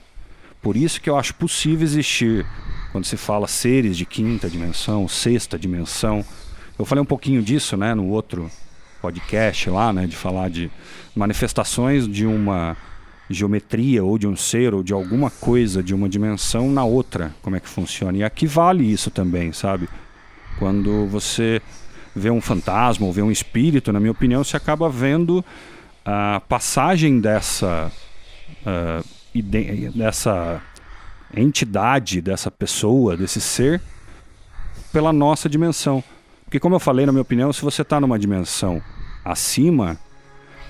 Por isso que eu acho possível existir, quando se fala seres de quinta dimensão, sexta dimensão. Eu falei um pouquinho disso, né, no outro podcast lá, né, de falar de manifestações de uma geometria ou de um ser ou de alguma coisa de uma dimensão na outra, como é que funciona. E aqui vale isso também, sabe? Quando você vê um fantasma ou vê um espírito, na minha opinião, você acaba vendo a passagem dessa ide- dessa entidade, dessa pessoa, desse ser, pela nossa dimensão. Porque, como eu falei, na minha opinião, se você está numa dimensão acima,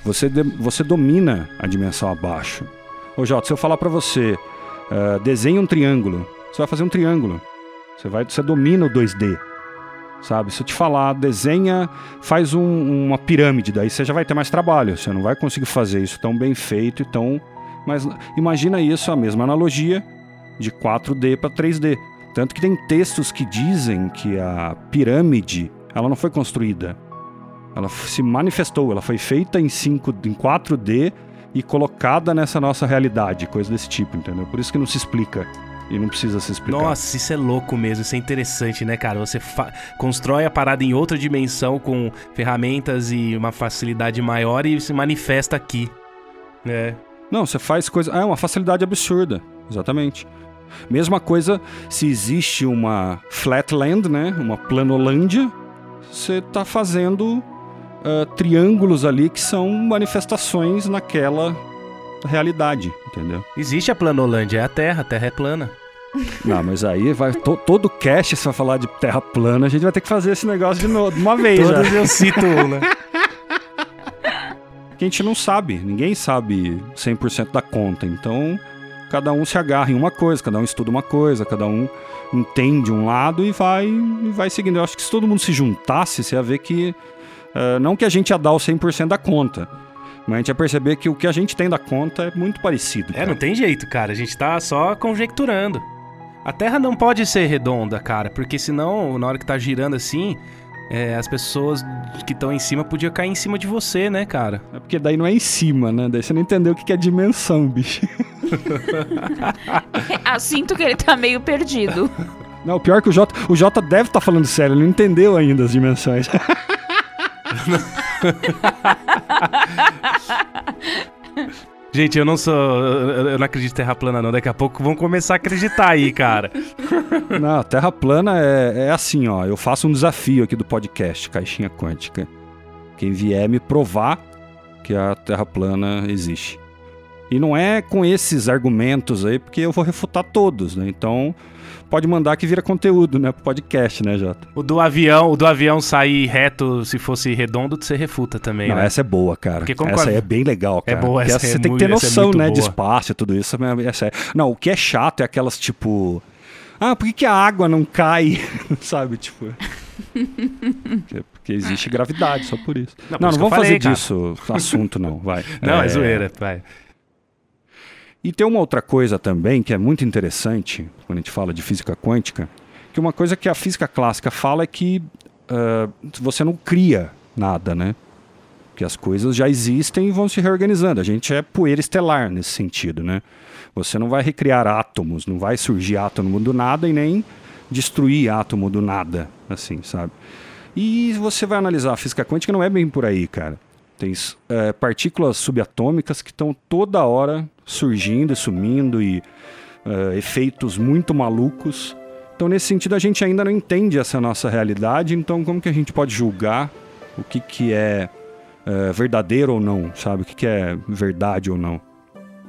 você, você domina a dimensão abaixo. Ô Jota, se eu falar pra você, ah, desenhe um triângulo, você vai fazer um triângulo. Você, vai, você domina o 2D. Sabe? Se eu te falar, desenha, faz um- uma pirâmide, daí você já vai ter mais trabalho. Você não vai conseguir fazer isso tão bem feito e tão. Mas imagina isso, a mesma analogia de 4D para 3D. Tanto que tem textos que dizem que a pirâmide ela não foi construída. Ela se manifestou, ela foi feita em, 5, em 4D e colocada nessa nossa realidade, coisa desse tipo, entendeu? Por isso que não se explica e não precisa se explicar. Nossa, isso é louco mesmo, isso é interessante, né, cara? Você constrói a parada em outra dimensão com ferramentas e uma facilidade maior e se manifesta aqui. É. Não, você faz coisa. É uma facilidade absurda. Exatamente. Mesma coisa se existe uma flatland, né? Uma planolândia. Você tá fazendo ah, triângulos ali que são manifestações naquela realidade, entendeu? Existe a planolândia, é a Terra, a Terra é plana. Não, mas aí vai to- todo cast você vai falar de terra plana, a gente vai ter que fazer esse negócio de novo, de uma vez. Todos já. eu cito um, né? *laughs* que a gente não sabe, ninguém sabe 100% da conta. Então, cada um se agarra em uma coisa, cada um estuda uma coisa, cada um entende um lado e vai e vai seguindo. Eu acho que se todo mundo se juntasse, você ia ver que eh, não que a gente ia dar o 100% da conta, mas a gente ia perceber que o que a gente tem da conta é muito parecido. É, não tem jeito, cara. A gente tá só conjecturando. A Terra não pode ser redonda, cara, porque senão, na hora que tá girando assim, é, as pessoas que estão em cima podiam cair em cima de você, né, cara? É porque daí não é em cima, né? Daí você não entendeu o que é dimensão, bicho. *laughs* Ah, sinto que ele tá meio perdido. *laughs* Não, o pior que o Jota, o Jota deve estar falando sério, ele não entendeu ainda as dimensões. *laughs* Gente, eu não sou. Eu não acredito em Terra plana, não. Daqui a pouco vão começar a acreditar aí, cara. *laughs* Não, Terra plana é, é assim, ó. Eu faço um desafio aqui do podcast Caixinha Quântica. Quem vier me provar que a Terra plana existe. E não é com esses argumentos aí, porque eu vou refutar todos, né? Então, pode mandar que vira conteúdo, né? Podcast, né, Jota? O do avião, o do avião sair reto, se fosse redondo, você refuta também, Não, né? essa é boa, cara. Essa a- aí é bem legal, É cara. boa, Porque essa é você tem que ter essa é noção, muito né, de boa. espaço e tudo isso. Essa é... Não, o que é chato é aquelas, tipo... Ah, por que, que a água não cai? *laughs* Sabe, tipo... Porque, *laughs* porque existe gravidade, só por isso. Não, Não, por não, isso eu vamos fazer disso assunto, não, vai. *laughs* Não, é, zoeira, vai. E tem uma outra coisa também que é muito interessante quando a gente fala de física quântica, que uma coisa que a física clássica fala é que ah, você não cria nada, né? Que as coisas já existem e vão se reorganizando. A gente é poeira estelar nesse sentido, né? Você não vai recriar átomos, não vai surgir átomo do nada e nem destruir átomo do nada, assim, sabe? E você vai analisar a física quântica, não é bem por aí, cara. Tem eh, partículas subatômicas que estão toda hora surgindo e sumindo e eh, efeitos muito malucos. Então, nesse sentido, a gente ainda não entende essa nossa realidade. Então, como que a gente pode julgar o que, que é eh, verdadeiro ou não, sabe? O que, que é verdade ou não?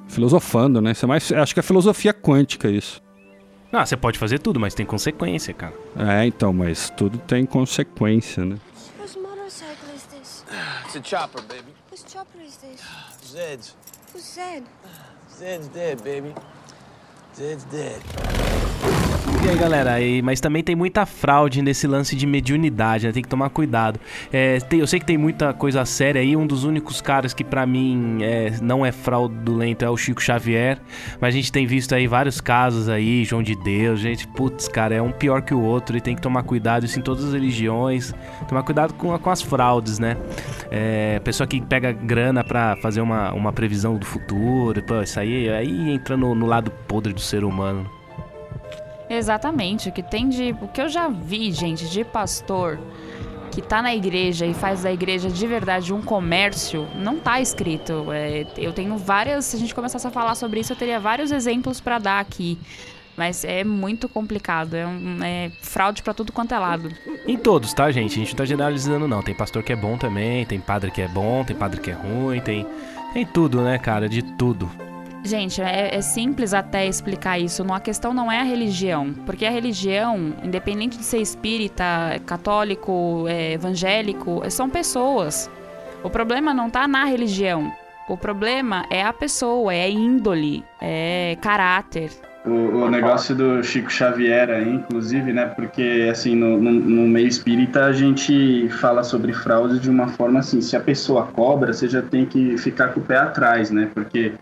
Filosofando, né? Isso é mais, acho que é filosofia quântica isso. Ah, você pode fazer tudo, mas tem consequência, cara. É, então, mas tudo tem consequência, né? Whose motorcycle is this? It's a chopper, baby. Whose chopper is this? Zed's. Who's Zed? Zed's dead, baby. Zed's dead. E aí, galera, e- mas também tem muita fraude nesse lance de mediunidade, né? Tem que tomar cuidado. É, tem- eu sei que tem muita coisa séria aí. Um dos únicos caras que pra mim é, não é fraudulento é o Chico Xavier. Mas a gente tem visto aí vários casos aí, João de Deus, gente, putz, cara, é um pior que o outro e tem que tomar cuidado, isso em todas as religiões. Tomar cuidado com, com as fraudes, né? É, pessoa que pega grana pra fazer uma, uma previsão do futuro, pô, isso aí, aí entra no, no lado podre do ser humano. Exatamente, o que tem de. O que eu já vi, gente, de pastor que tá na igreja e faz da igreja de verdade um comércio, não tá escrito. É, eu tenho várias. Se a gente começasse a falar sobre isso, eu teria vários exemplos pra dar aqui. Mas é muito complicado. É, um, é fraude pra tudo quanto é lado. Em todos, tá, gente? A gente não tá generalizando, não. Tem pastor que é bom também, tem padre que é bom, tem padre que é ruim, tem. Tem tudo, né, cara? De tudo. Gente, é, é simples até explicar isso. Não, a questão não é a religião. Porque a religião, independente de ser espírita, católico, é, evangélico, são pessoas. O problema não tá na religião. O problema é a pessoa, é a índole, é caráter. O, o negócio do Chico Xavier aí, inclusive, né? Porque, assim, no, no, no meio espírita a gente fala sobre fraude de uma forma assim: se a pessoa cobra, você já tem que ficar com o pé atrás, né? Porque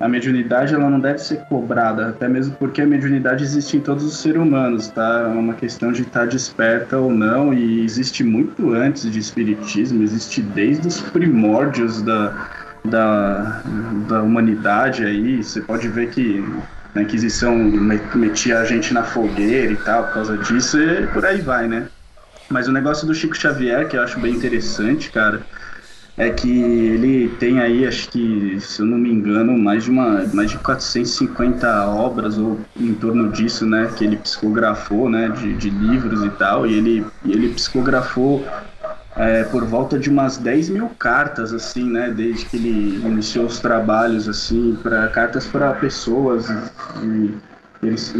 a mediunidade ela não deve ser cobrada, até mesmo porque a mediunidade existe em todos os seres humanos, tá? É uma questão de estar desperta ou não, e existe muito antes de espiritismo, existe desde os primórdios da, da, da humanidade aí. Você pode ver que na Inquisição metia a gente na fogueira e tal, por causa disso, e por aí vai, né? Mas o negócio do Chico Xavier, que eu acho bem interessante, cara, é que ele tem aí, acho que, se eu não me engano, mais de, uma, mais de 450 obras ou em torno disso, né, que ele psicografou, né, de, de livros e tal, e ele, ele psicografou é, por volta de umas 10 mil cartas, assim, né, desde que ele iniciou os trabalhos, assim, para cartas para pessoas, e, eles,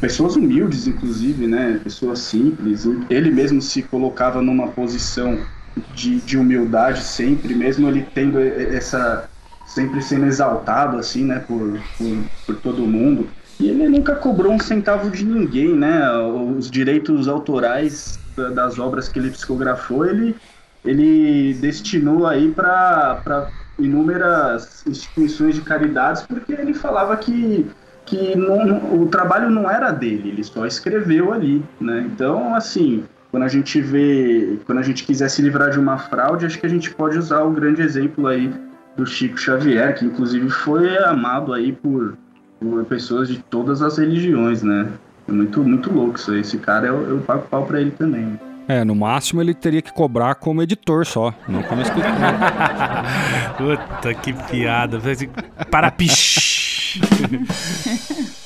pessoas humildes, inclusive, né, pessoas simples. Ele mesmo se colocava numa posição de, de humildade sempre, mesmo ele tendo essa sempre sendo exaltado, assim, né, por, por, por todo mundo. E ele nunca cobrou um centavo de ninguém, né? Os direitos autorais das obras que ele psicografou, ele, ele destinou aí para inúmeras instituições de caridades, porque ele falava que, que não, o trabalho não era dele, ele só escreveu ali, né? Então, assim, quando a gente vê, quando a gente quiser se livrar de uma fraude, acho que a gente pode usar o grande exemplo aí do Chico Xavier, que inclusive foi amado aí por, por pessoas de todas as religiões, né? É muito, muito louco isso aí. Esse cara, eu, eu pago pau pra ele também. É, no máximo ele teria que cobrar como editor só, não como escritor. *laughs* Puta que piada. Para pish. *laughs*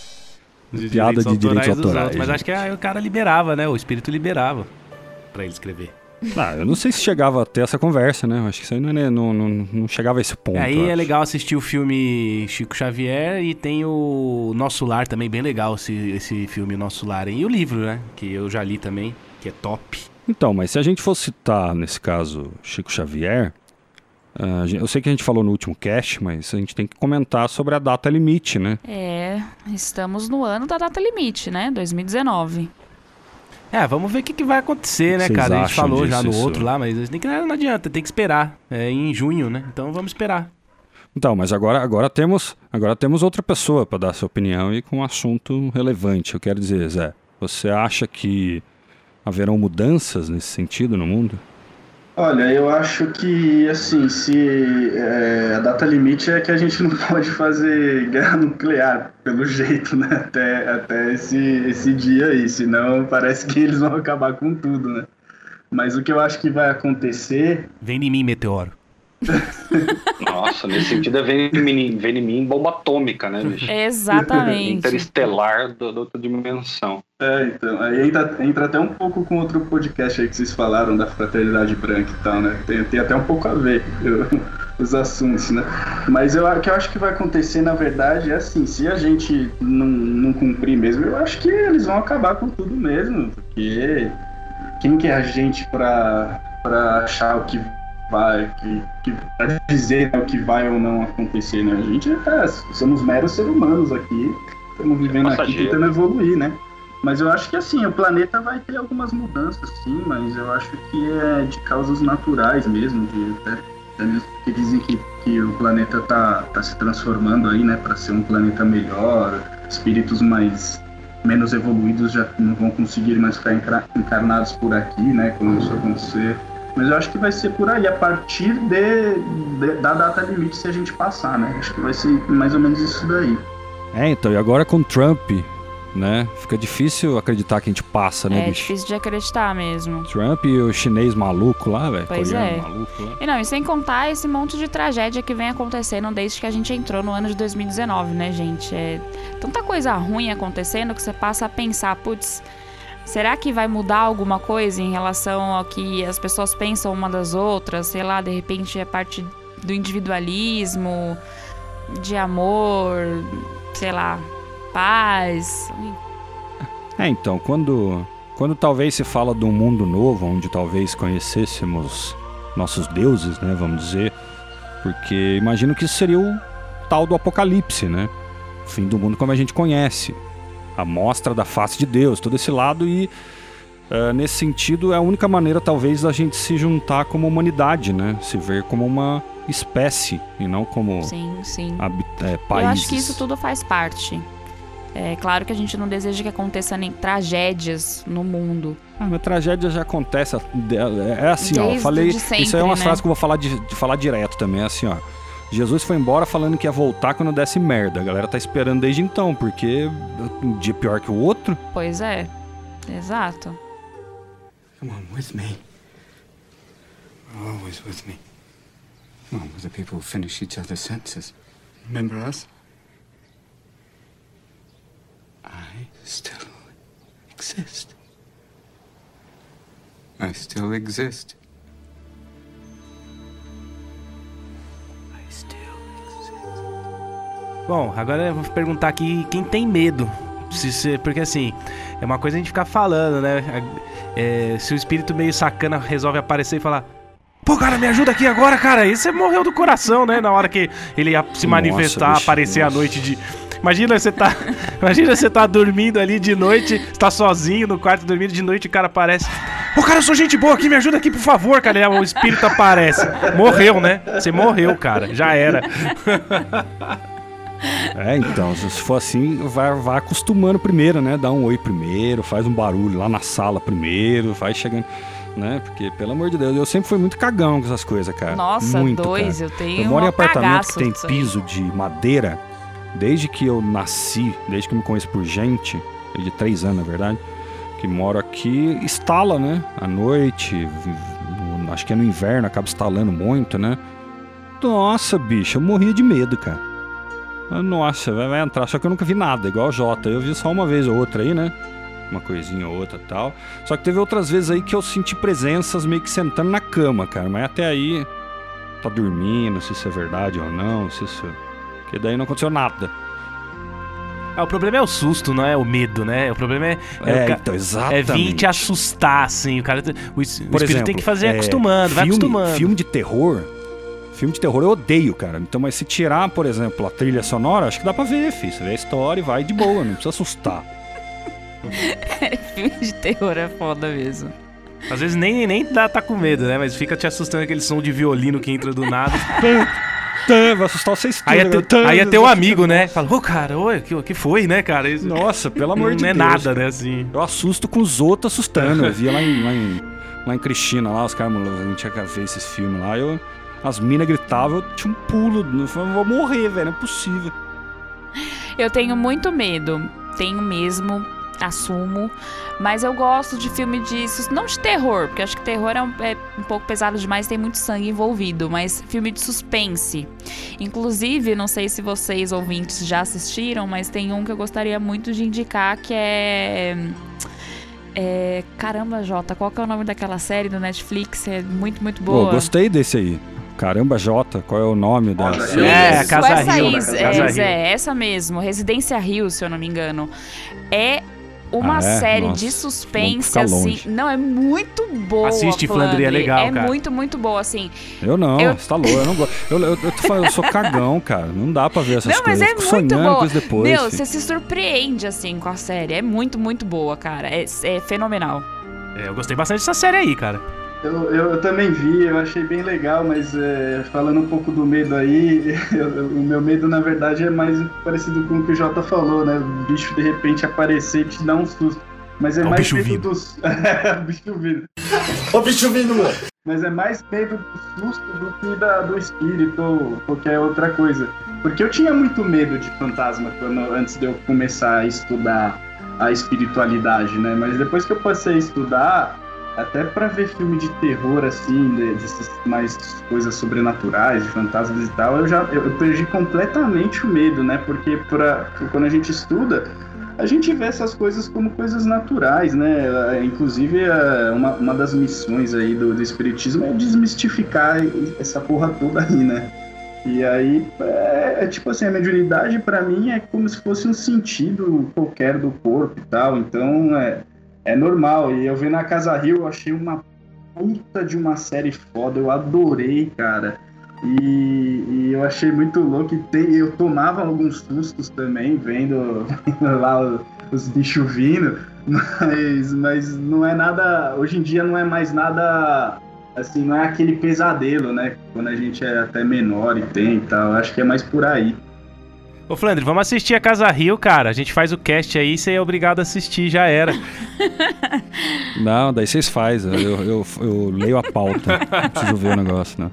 Piada de direitos autorais. Mas acho que aí o cara liberava, né? O espírito liberava pra ele escrever. Ah, eu não sei se chegava até essa conversa, né? Eu Acho que isso aí não, é- não, não, não chegava a esse ponto. aí é legal assistir o filme Chico Xavier e tem o Nosso Lar também, bem legal esse, esse filme Nosso Lar. E o livro, né? Que eu já li também, que é top. Então, mas se a gente fosse citar, nesse caso, Chico Xavier, gen- eu sei que a gente falou no último cast, mas a gente tem que comentar sobre a data limite, né? É, estamos no ano da data limite, né? 2019. É, vamos ver o que, que vai acontecer, né, Vocês cara? A gente falou já disso, no isso? outro lá, mas tem que, não adianta, tem que esperar. É em junho, né? Então vamos esperar. Então, mas agora, agora temos agora temos outra pessoa para dar sua opinião e com um assunto relevante. Eu quero dizer, Zé, você acha que haverão mudanças nesse sentido no mundo? Olha, eu acho que, assim, se é, a data limite é que a gente *laughs* não pode fazer guerra nuclear, pelo jeito, né? Até, até esse, esse dia aí, senão parece que eles vão acabar com tudo, né? Mas o que eu acho que vai acontecer Vem em mim, meteoro. *laughs* Nossa, nesse sentido é vem em mim, vem em mim bomba atômica, né, bicho? Exatamente. Interestelar da da outra dimensão. É, então, aí entra, entra até um pouco com outro podcast aí que vocês falaram da fraternidade branca e tal, né? Tem, tem até um pouco a ver *laughs* eu- os assuntos, né? Mas eu, o que eu acho que vai acontecer, na verdade, é assim, se a gente não, não cumprir mesmo, eu acho que eles vão acabar com tudo mesmo, porque quem que é a gente pra, pra achar o que vai, que, que, pra dizer né, o que vai ou não acontecer, né? A gente tá, somos meros seres humanos aqui, estamos vivendo aqui tentando evoluir, né? Mas eu acho que assim, o planeta vai ter algumas mudanças, sim, mas eu acho que é de causas naturais mesmo, de até, até mesmo porque dizem que, que o planeta tá, tá se transformando aí, né, para ser um planeta melhor, espíritos mais menos evoluídos já não vão conseguir mais ficar enca- encarnados por aqui, né, quando isso acontecer. Mas eu acho que vai ser por aí, a partir de, de- da data limite se a gente passar, né? Acho que vai ser mais ou menos isso daí. É, então, e agora com Trump, né? Fica difícil acreditar que a gente passa, né, é bicho? difícil de acreditar mesmo. Trump e o chinês maluco lá, velho. Pois coreano é. maluco lá. E não, e sem contar esse monte de tragédia que vem acontecendo desde que a gente entrou no ano de 2019, né, gente? É tanta coisa ruim acontecendo que você passa a pensar, putz, será que vai mudar alguma coisa em relação ao que as pessoas pensam uma das outras? Sei lá, de repente é parte do individualismo, de amor, sei lá, paz. É, então, quando, quando talvez se fala de um mundo novo, onde talvez conhecêssemos nossos deuses, né, vamos dizer, porque imagino que isso seria o tal do apocalipse, né? O fim do mundo como a gente conhece, a mostra da face de Deus, todo esse lado e eh, nesse sentido é a única maneira talvez da gente se juntar como humanidade, né? Se ver como uma espécie e não como Sim, sim. é, Eu países. acho que isso tudo faz parte. É claro que a gente não deseja que aconteça nem tragédias no mundo. Ah, mas tragédia já acontece. É assim, ó. Desde Falei. sempre, isso aí é uma né? frase que eu vou falar, de, de falar direto também. É assim, ó. Jesus foi embora falando que ia voltar quando desse merda. A galera tá esperando desde então, porque um dia pior que o outro. Pois é. Exato. Come on, with me. Always with me. Come on, we're the people who finish each other's sentences. Remember us? I still exist. I still exist. Bom, agora eu vou perguntar aqui quem tem medo. Se, se- porque assim, é uma coisa a gente ficar falando, né? É, se o espírito meio sacana resolve aparecer e falar. Pô, cara, me ajuda aqui agora, cara. Aí você morreu do coração, né? Na hora que ele ia se Nossa, manifestar, bicho, aparecer à nossa. noite de. Imagina você tá. *laughs* Imagina você tá dormindo ali de noite, você tá sozinho no quarto dormindo de noite e o cara aparece. Ô, cara, eu sou gente boa aqui, me ajuda aqui, por favor, cara. Aí o espírito aparece. Morreu, né? Você morreu, cara. Já era. *laughs* É, então, se for assim, vai, vai acostumando primeiro, né? Dá um oi primeiro, faz um barulho lá na sala primeiro, vai chegando. Né? Porque, pelo amor de Deus, eu sempre fui muito cagão com essas coisas, cara. Nossa, muito, dois, cara. eu tenho Eu moro em apartamento que tem piso de madeira. Desde que eu nasci, desde que eu me conheço por gente, desde três anos, na verdade, que moro aqui, instala, né? À noite, acho que é no inverno, acaba instalando muito, né? Nossa, bicho, eu morria de medo, cara. Nossa, vai, vai entrar. Só que eu nunca vi nada, igual o Jota. Eu vi só uma vez ou outra aí, né? Uma coisinha ou outra tal. Só que teve outras vezes aí que eu senti presenças meio que sentando na cama, cara. Mas até aí, tá dormindo, se isso é verdade ou não, se isso. Porque daí não aconteceu nada. Ah, o problema é o susto, não é o medo, né? O problema é. É, ca- então, É vir te assustar, assim. O cara. O, o Por espírito exemplo, tem que fazer é, acostumando, vai filme, acostumando. Filme de terror. Filme de terror eu odeio, cara. Então, mas se tirar, por exemplo, a trilha sonora, acho que dá pra ver, filho. Você vê a história e vai de boa, não precisa assustar. *laughs* Filme de terror é foda mesmo. Às vezes nem, nem dá, tá com medo, né? Mas fica te assustando aquele som de violino que entra do nada. *laughs* Vai assustar vocês tudo. aí é, né? teu, aí é teu *laughs* amigo, né? Fala, ô cara, oi, que, que foi, né, cara? Isso Nossa, pelo amor não de é Deus. nada, cara. né, assim. Eu assusto com os outros assustando. Eu via lá em, lá em, lá em Cristina, lá, os caras, a gente tinha que ver esses filmes lá. Eu, as minas gritavam, eu tinha um pulo. Eu falei, vou morrer, velho, não é possível. Eu tenho muito medo. Tenho mesmo, assumo. Mas eu gosto de filme de. Não de terror, porque acho que terror é um, é um pouco pesado demais, tem muito sangue envolvido. Mas filme de suspense. Inclusive, não sei se vocês ouvintes já assistiram, mas tem um que eu gostaria muito de indicar que é. É, caramba, Jota, qual que é o nome daquela série do Netflix? É muito, muito boa. gostei desse aí. Caramba, Jota, qual é o nome da? É, a Isso, Casa essa, Rio, aí, né? é, Casa é, essa mesmo, Residência Rio, se eu não me engano. É uma Ah, é? série Nossa, de suspense, assim. Não, é muito boa. Assiste, Flandre, é legal, É cara. muito, muito boa, assim. Eu não, Eu- você tá louco, eu não gosto. Eu, eu, eu tô falando, eu sou cagão, cara. Não dá pra ver essas não, mas coisas. é eu fico muito sonhando boa. com isso depois. Meu, filho. você se surpreende, assim, com a série. É muito, muito boa, cara. É, é fenomenal. É, eu gostei bastante dessa série aí, cara. Eu, eu, eu também vi, eu achei bem legal, mas é, falando um pouco do medo aí, *laughs* eu- eu- o meu medo na verdade é mais parecido com o que o Jota falou, né? O bicho de repente aparecer e te dar um susto. Mas é o mais bicho medo vindo. dos. *laughs* o bicho vindo. Ô, bicho vindo, moleque. Mas é mais medo do susto do que da, do espírito ou qualquer outra coisa. Porque eu tinha muito medo de fantasma quando, antes de eu começar a estudar a espiritualidade, né? Mas depois que eu passei a estudar, até pra ver filme de terror, assim, de- dessas mais coisas sobrenaturais, de fantasmas e tal, eu já eu, eu perdi completamente o medo, né? Porque pra, quando a gente estuda, a gente vê essas coisas como coisas naturais, né? É, Inclusive, é, uma, uma das missões aí do, do Espiritismo é desmistificar essa porra toda aí, né? E aí, é, é tipo assim, a mediunidade pra mim é como se fosse um sentido qualquer do corpo e tal, então é, é normal. E eu vi na Casa Rio, eu achei uma puta de uma série foda, eu adorei, cara. E, e eu achei muito louco. E tem- eu tomava alguns sustos também, vendo lá o- os bichos vindo, *laughs* mas, mas não é nada. Hoje em dia não é mais nada. Assim, não é aquele pesadelo, né? Quando a gente é até menor e tem e tal. Acho que é mais por aí. Ô, Flandre, vamos assistir a Casa Rio, cara. A gente faz o cast aí, você é obrigado a assistir, já era. *laughs* Não, daí vocês fazem. Eu, eu, eu leio a pauta. Não preciso ver o negócio, não.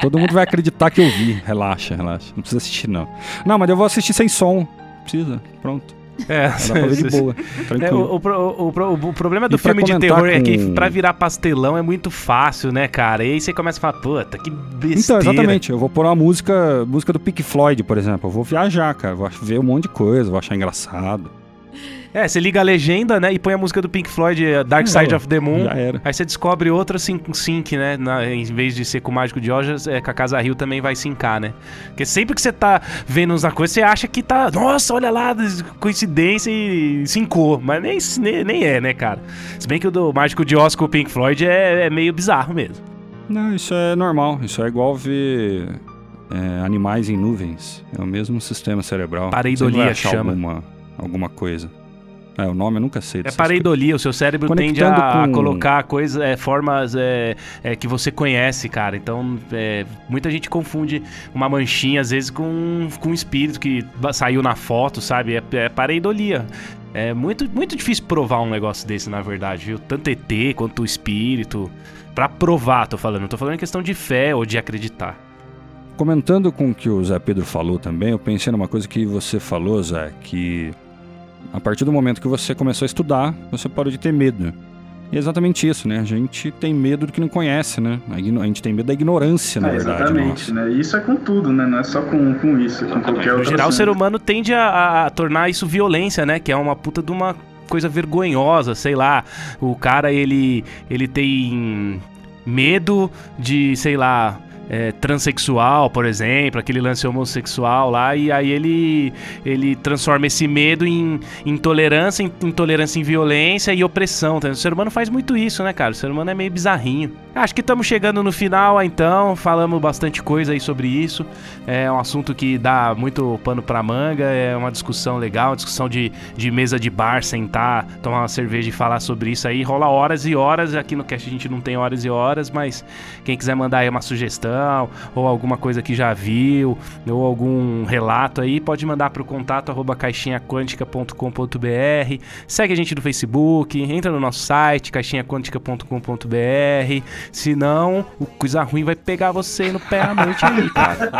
Todo mundo vai acreditar que eu vi. Relaxa, relaxa. Não precisa assistir, não. Não, mas eu vou assistir sem som. Precisa. Pronto. É, Dá pra ver de boa. É, o, o o o problema do filme de terror é que com- pra virar pastelão é muito fácil, né, cara? E aí você começa a falar, puta, que besteira. Então, exatamente. Eu vou pôr uma música, música do Pink Floyd, por exemplo. Eu vou viajar, cara. Vou ver um monte de coisa, vou achar engraçado. É, você liga a legenda, né, e põe a música do Pink Floyd, eh, Dark Side É, of the Moon. já era. Aí você descobre outra sync, sync né? na- em vez de ser com o Mágico de Oz, é, com a Casa Rio também vai sincar, né? Porque sempre que você tá vendo uma coisa, você acha que tá. Nossa, olha lá, coincidência e sincou. Mas nem, nem, nem é, né, cara? Se bem que o do Mágico de Oz com o Pink Floyd é, é meio bizarro mesmo. Não, isso é normal. Isso é igual ver é, animais em nuvens. É o mesmo sistema cerebral. Pareidolia Você vai achar chama. Alguma, alguma coisa. É, o nome eu nunca sei. É pareidolia, o seu cérebro tende Conectando a, a com- colocar coisas, é, formas é, é, que você conhece, cara. Então, é, muita gente confunde uma manchinha, às vezes, com, com um espírito que saiu na foto, sabe? É, é pareidolia. É muito, muito difícil provar um negócio desse, na verdade, viu? Tanto ET quanto o espírito. Pra provar, tô falando. Não tô falando em questão de fé ou de acreditar. Comentando com o que o Zé Pedro falou também, eu pensei numa coisa que você falou, Zé, que a partir do momento que você começou a estudar, você parou de ter medo. E é exatamente isso, né? A gente tem medo do que não conhece, né? A, gente tem medo da ignorância, na É, verdade. exatamente, né? E isso é com tudo, né? Não é só com, com isso, com qualquer No outra geral, o ser humano tende a, a tornar isso violência, né? Que é uma puta de uma coisa vergonhosa, sei lá. O cara, ele, ele tem medo de, sei lá. É, transexual, por exemplo, aquele lance homossexual lá, e aí ele, ele transforma esse medo em intolerância, em intolerância em violência e opressão. tá? O ser humano faz muito isso, né, cara? O ser humano é meio bizarrinho. Acho que estamos chegando no final, então, falamos bastante coisa aí sobre isso. É um assunto que dá muito pano pra manga, é uma discussão legal, uma discussão de, de mesa de bar, sentar, tomar uma cerveja e falar sobre isso aí. Rola horas e horas, aqui no cast a gente não tem horas e horas, mas quem quiser mandar aí uma sugestão, ou alguma coisa que já viu, ou algum relato aí, pode mandar pro contato arroba caixinhaquântica.com.br. Segue a gente no Facebook, entra no nosso site, caixinhaquântica.com.br. Senão, o coisa ruim vai pegar você no pé à noite aí, cara.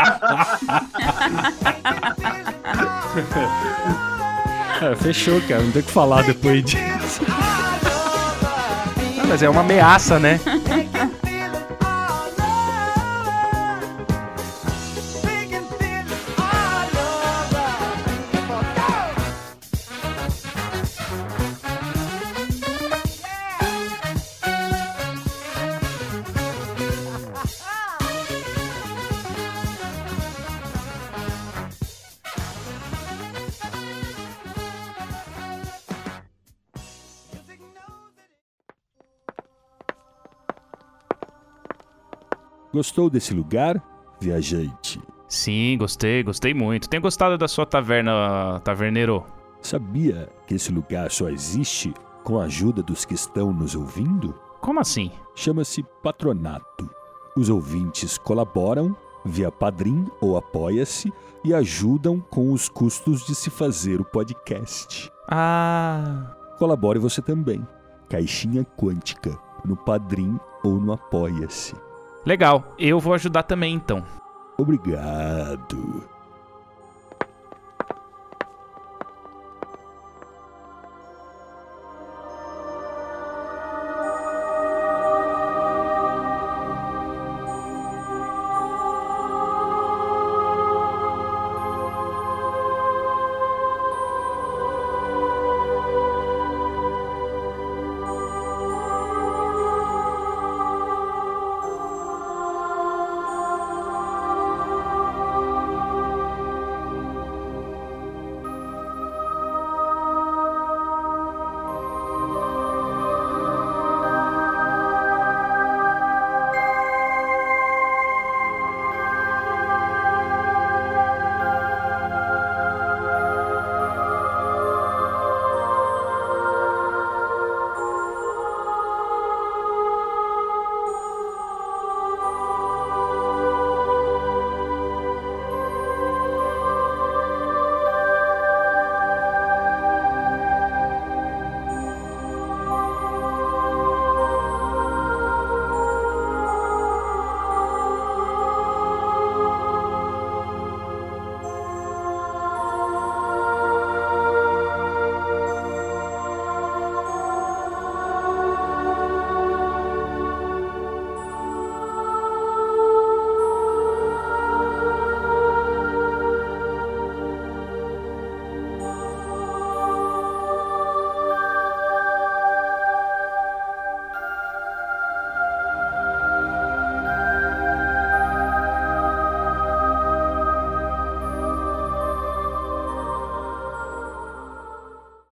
É, fechou, cara. Não tem o que falar depois disso. Ah, mas é uma ameaça, né? Gostou desse lugar, viajante? Sim, gostei, gostei muito. Tenho gostado da sua taverna, taverneiro. Sabia que esse lugar só existe com a ajuda dos que estão nos ouvindo? Como assim? Chama-se patronato. Os ouvintes colaboram via Padrim ou Apoia-se e ajudam com os custos de se fazer o podcast. Ah. Colabore você também. Caixinha Quântica, no Padrim ou no Apoia-se. Legal, eu vou ajudar também então. Obrigado.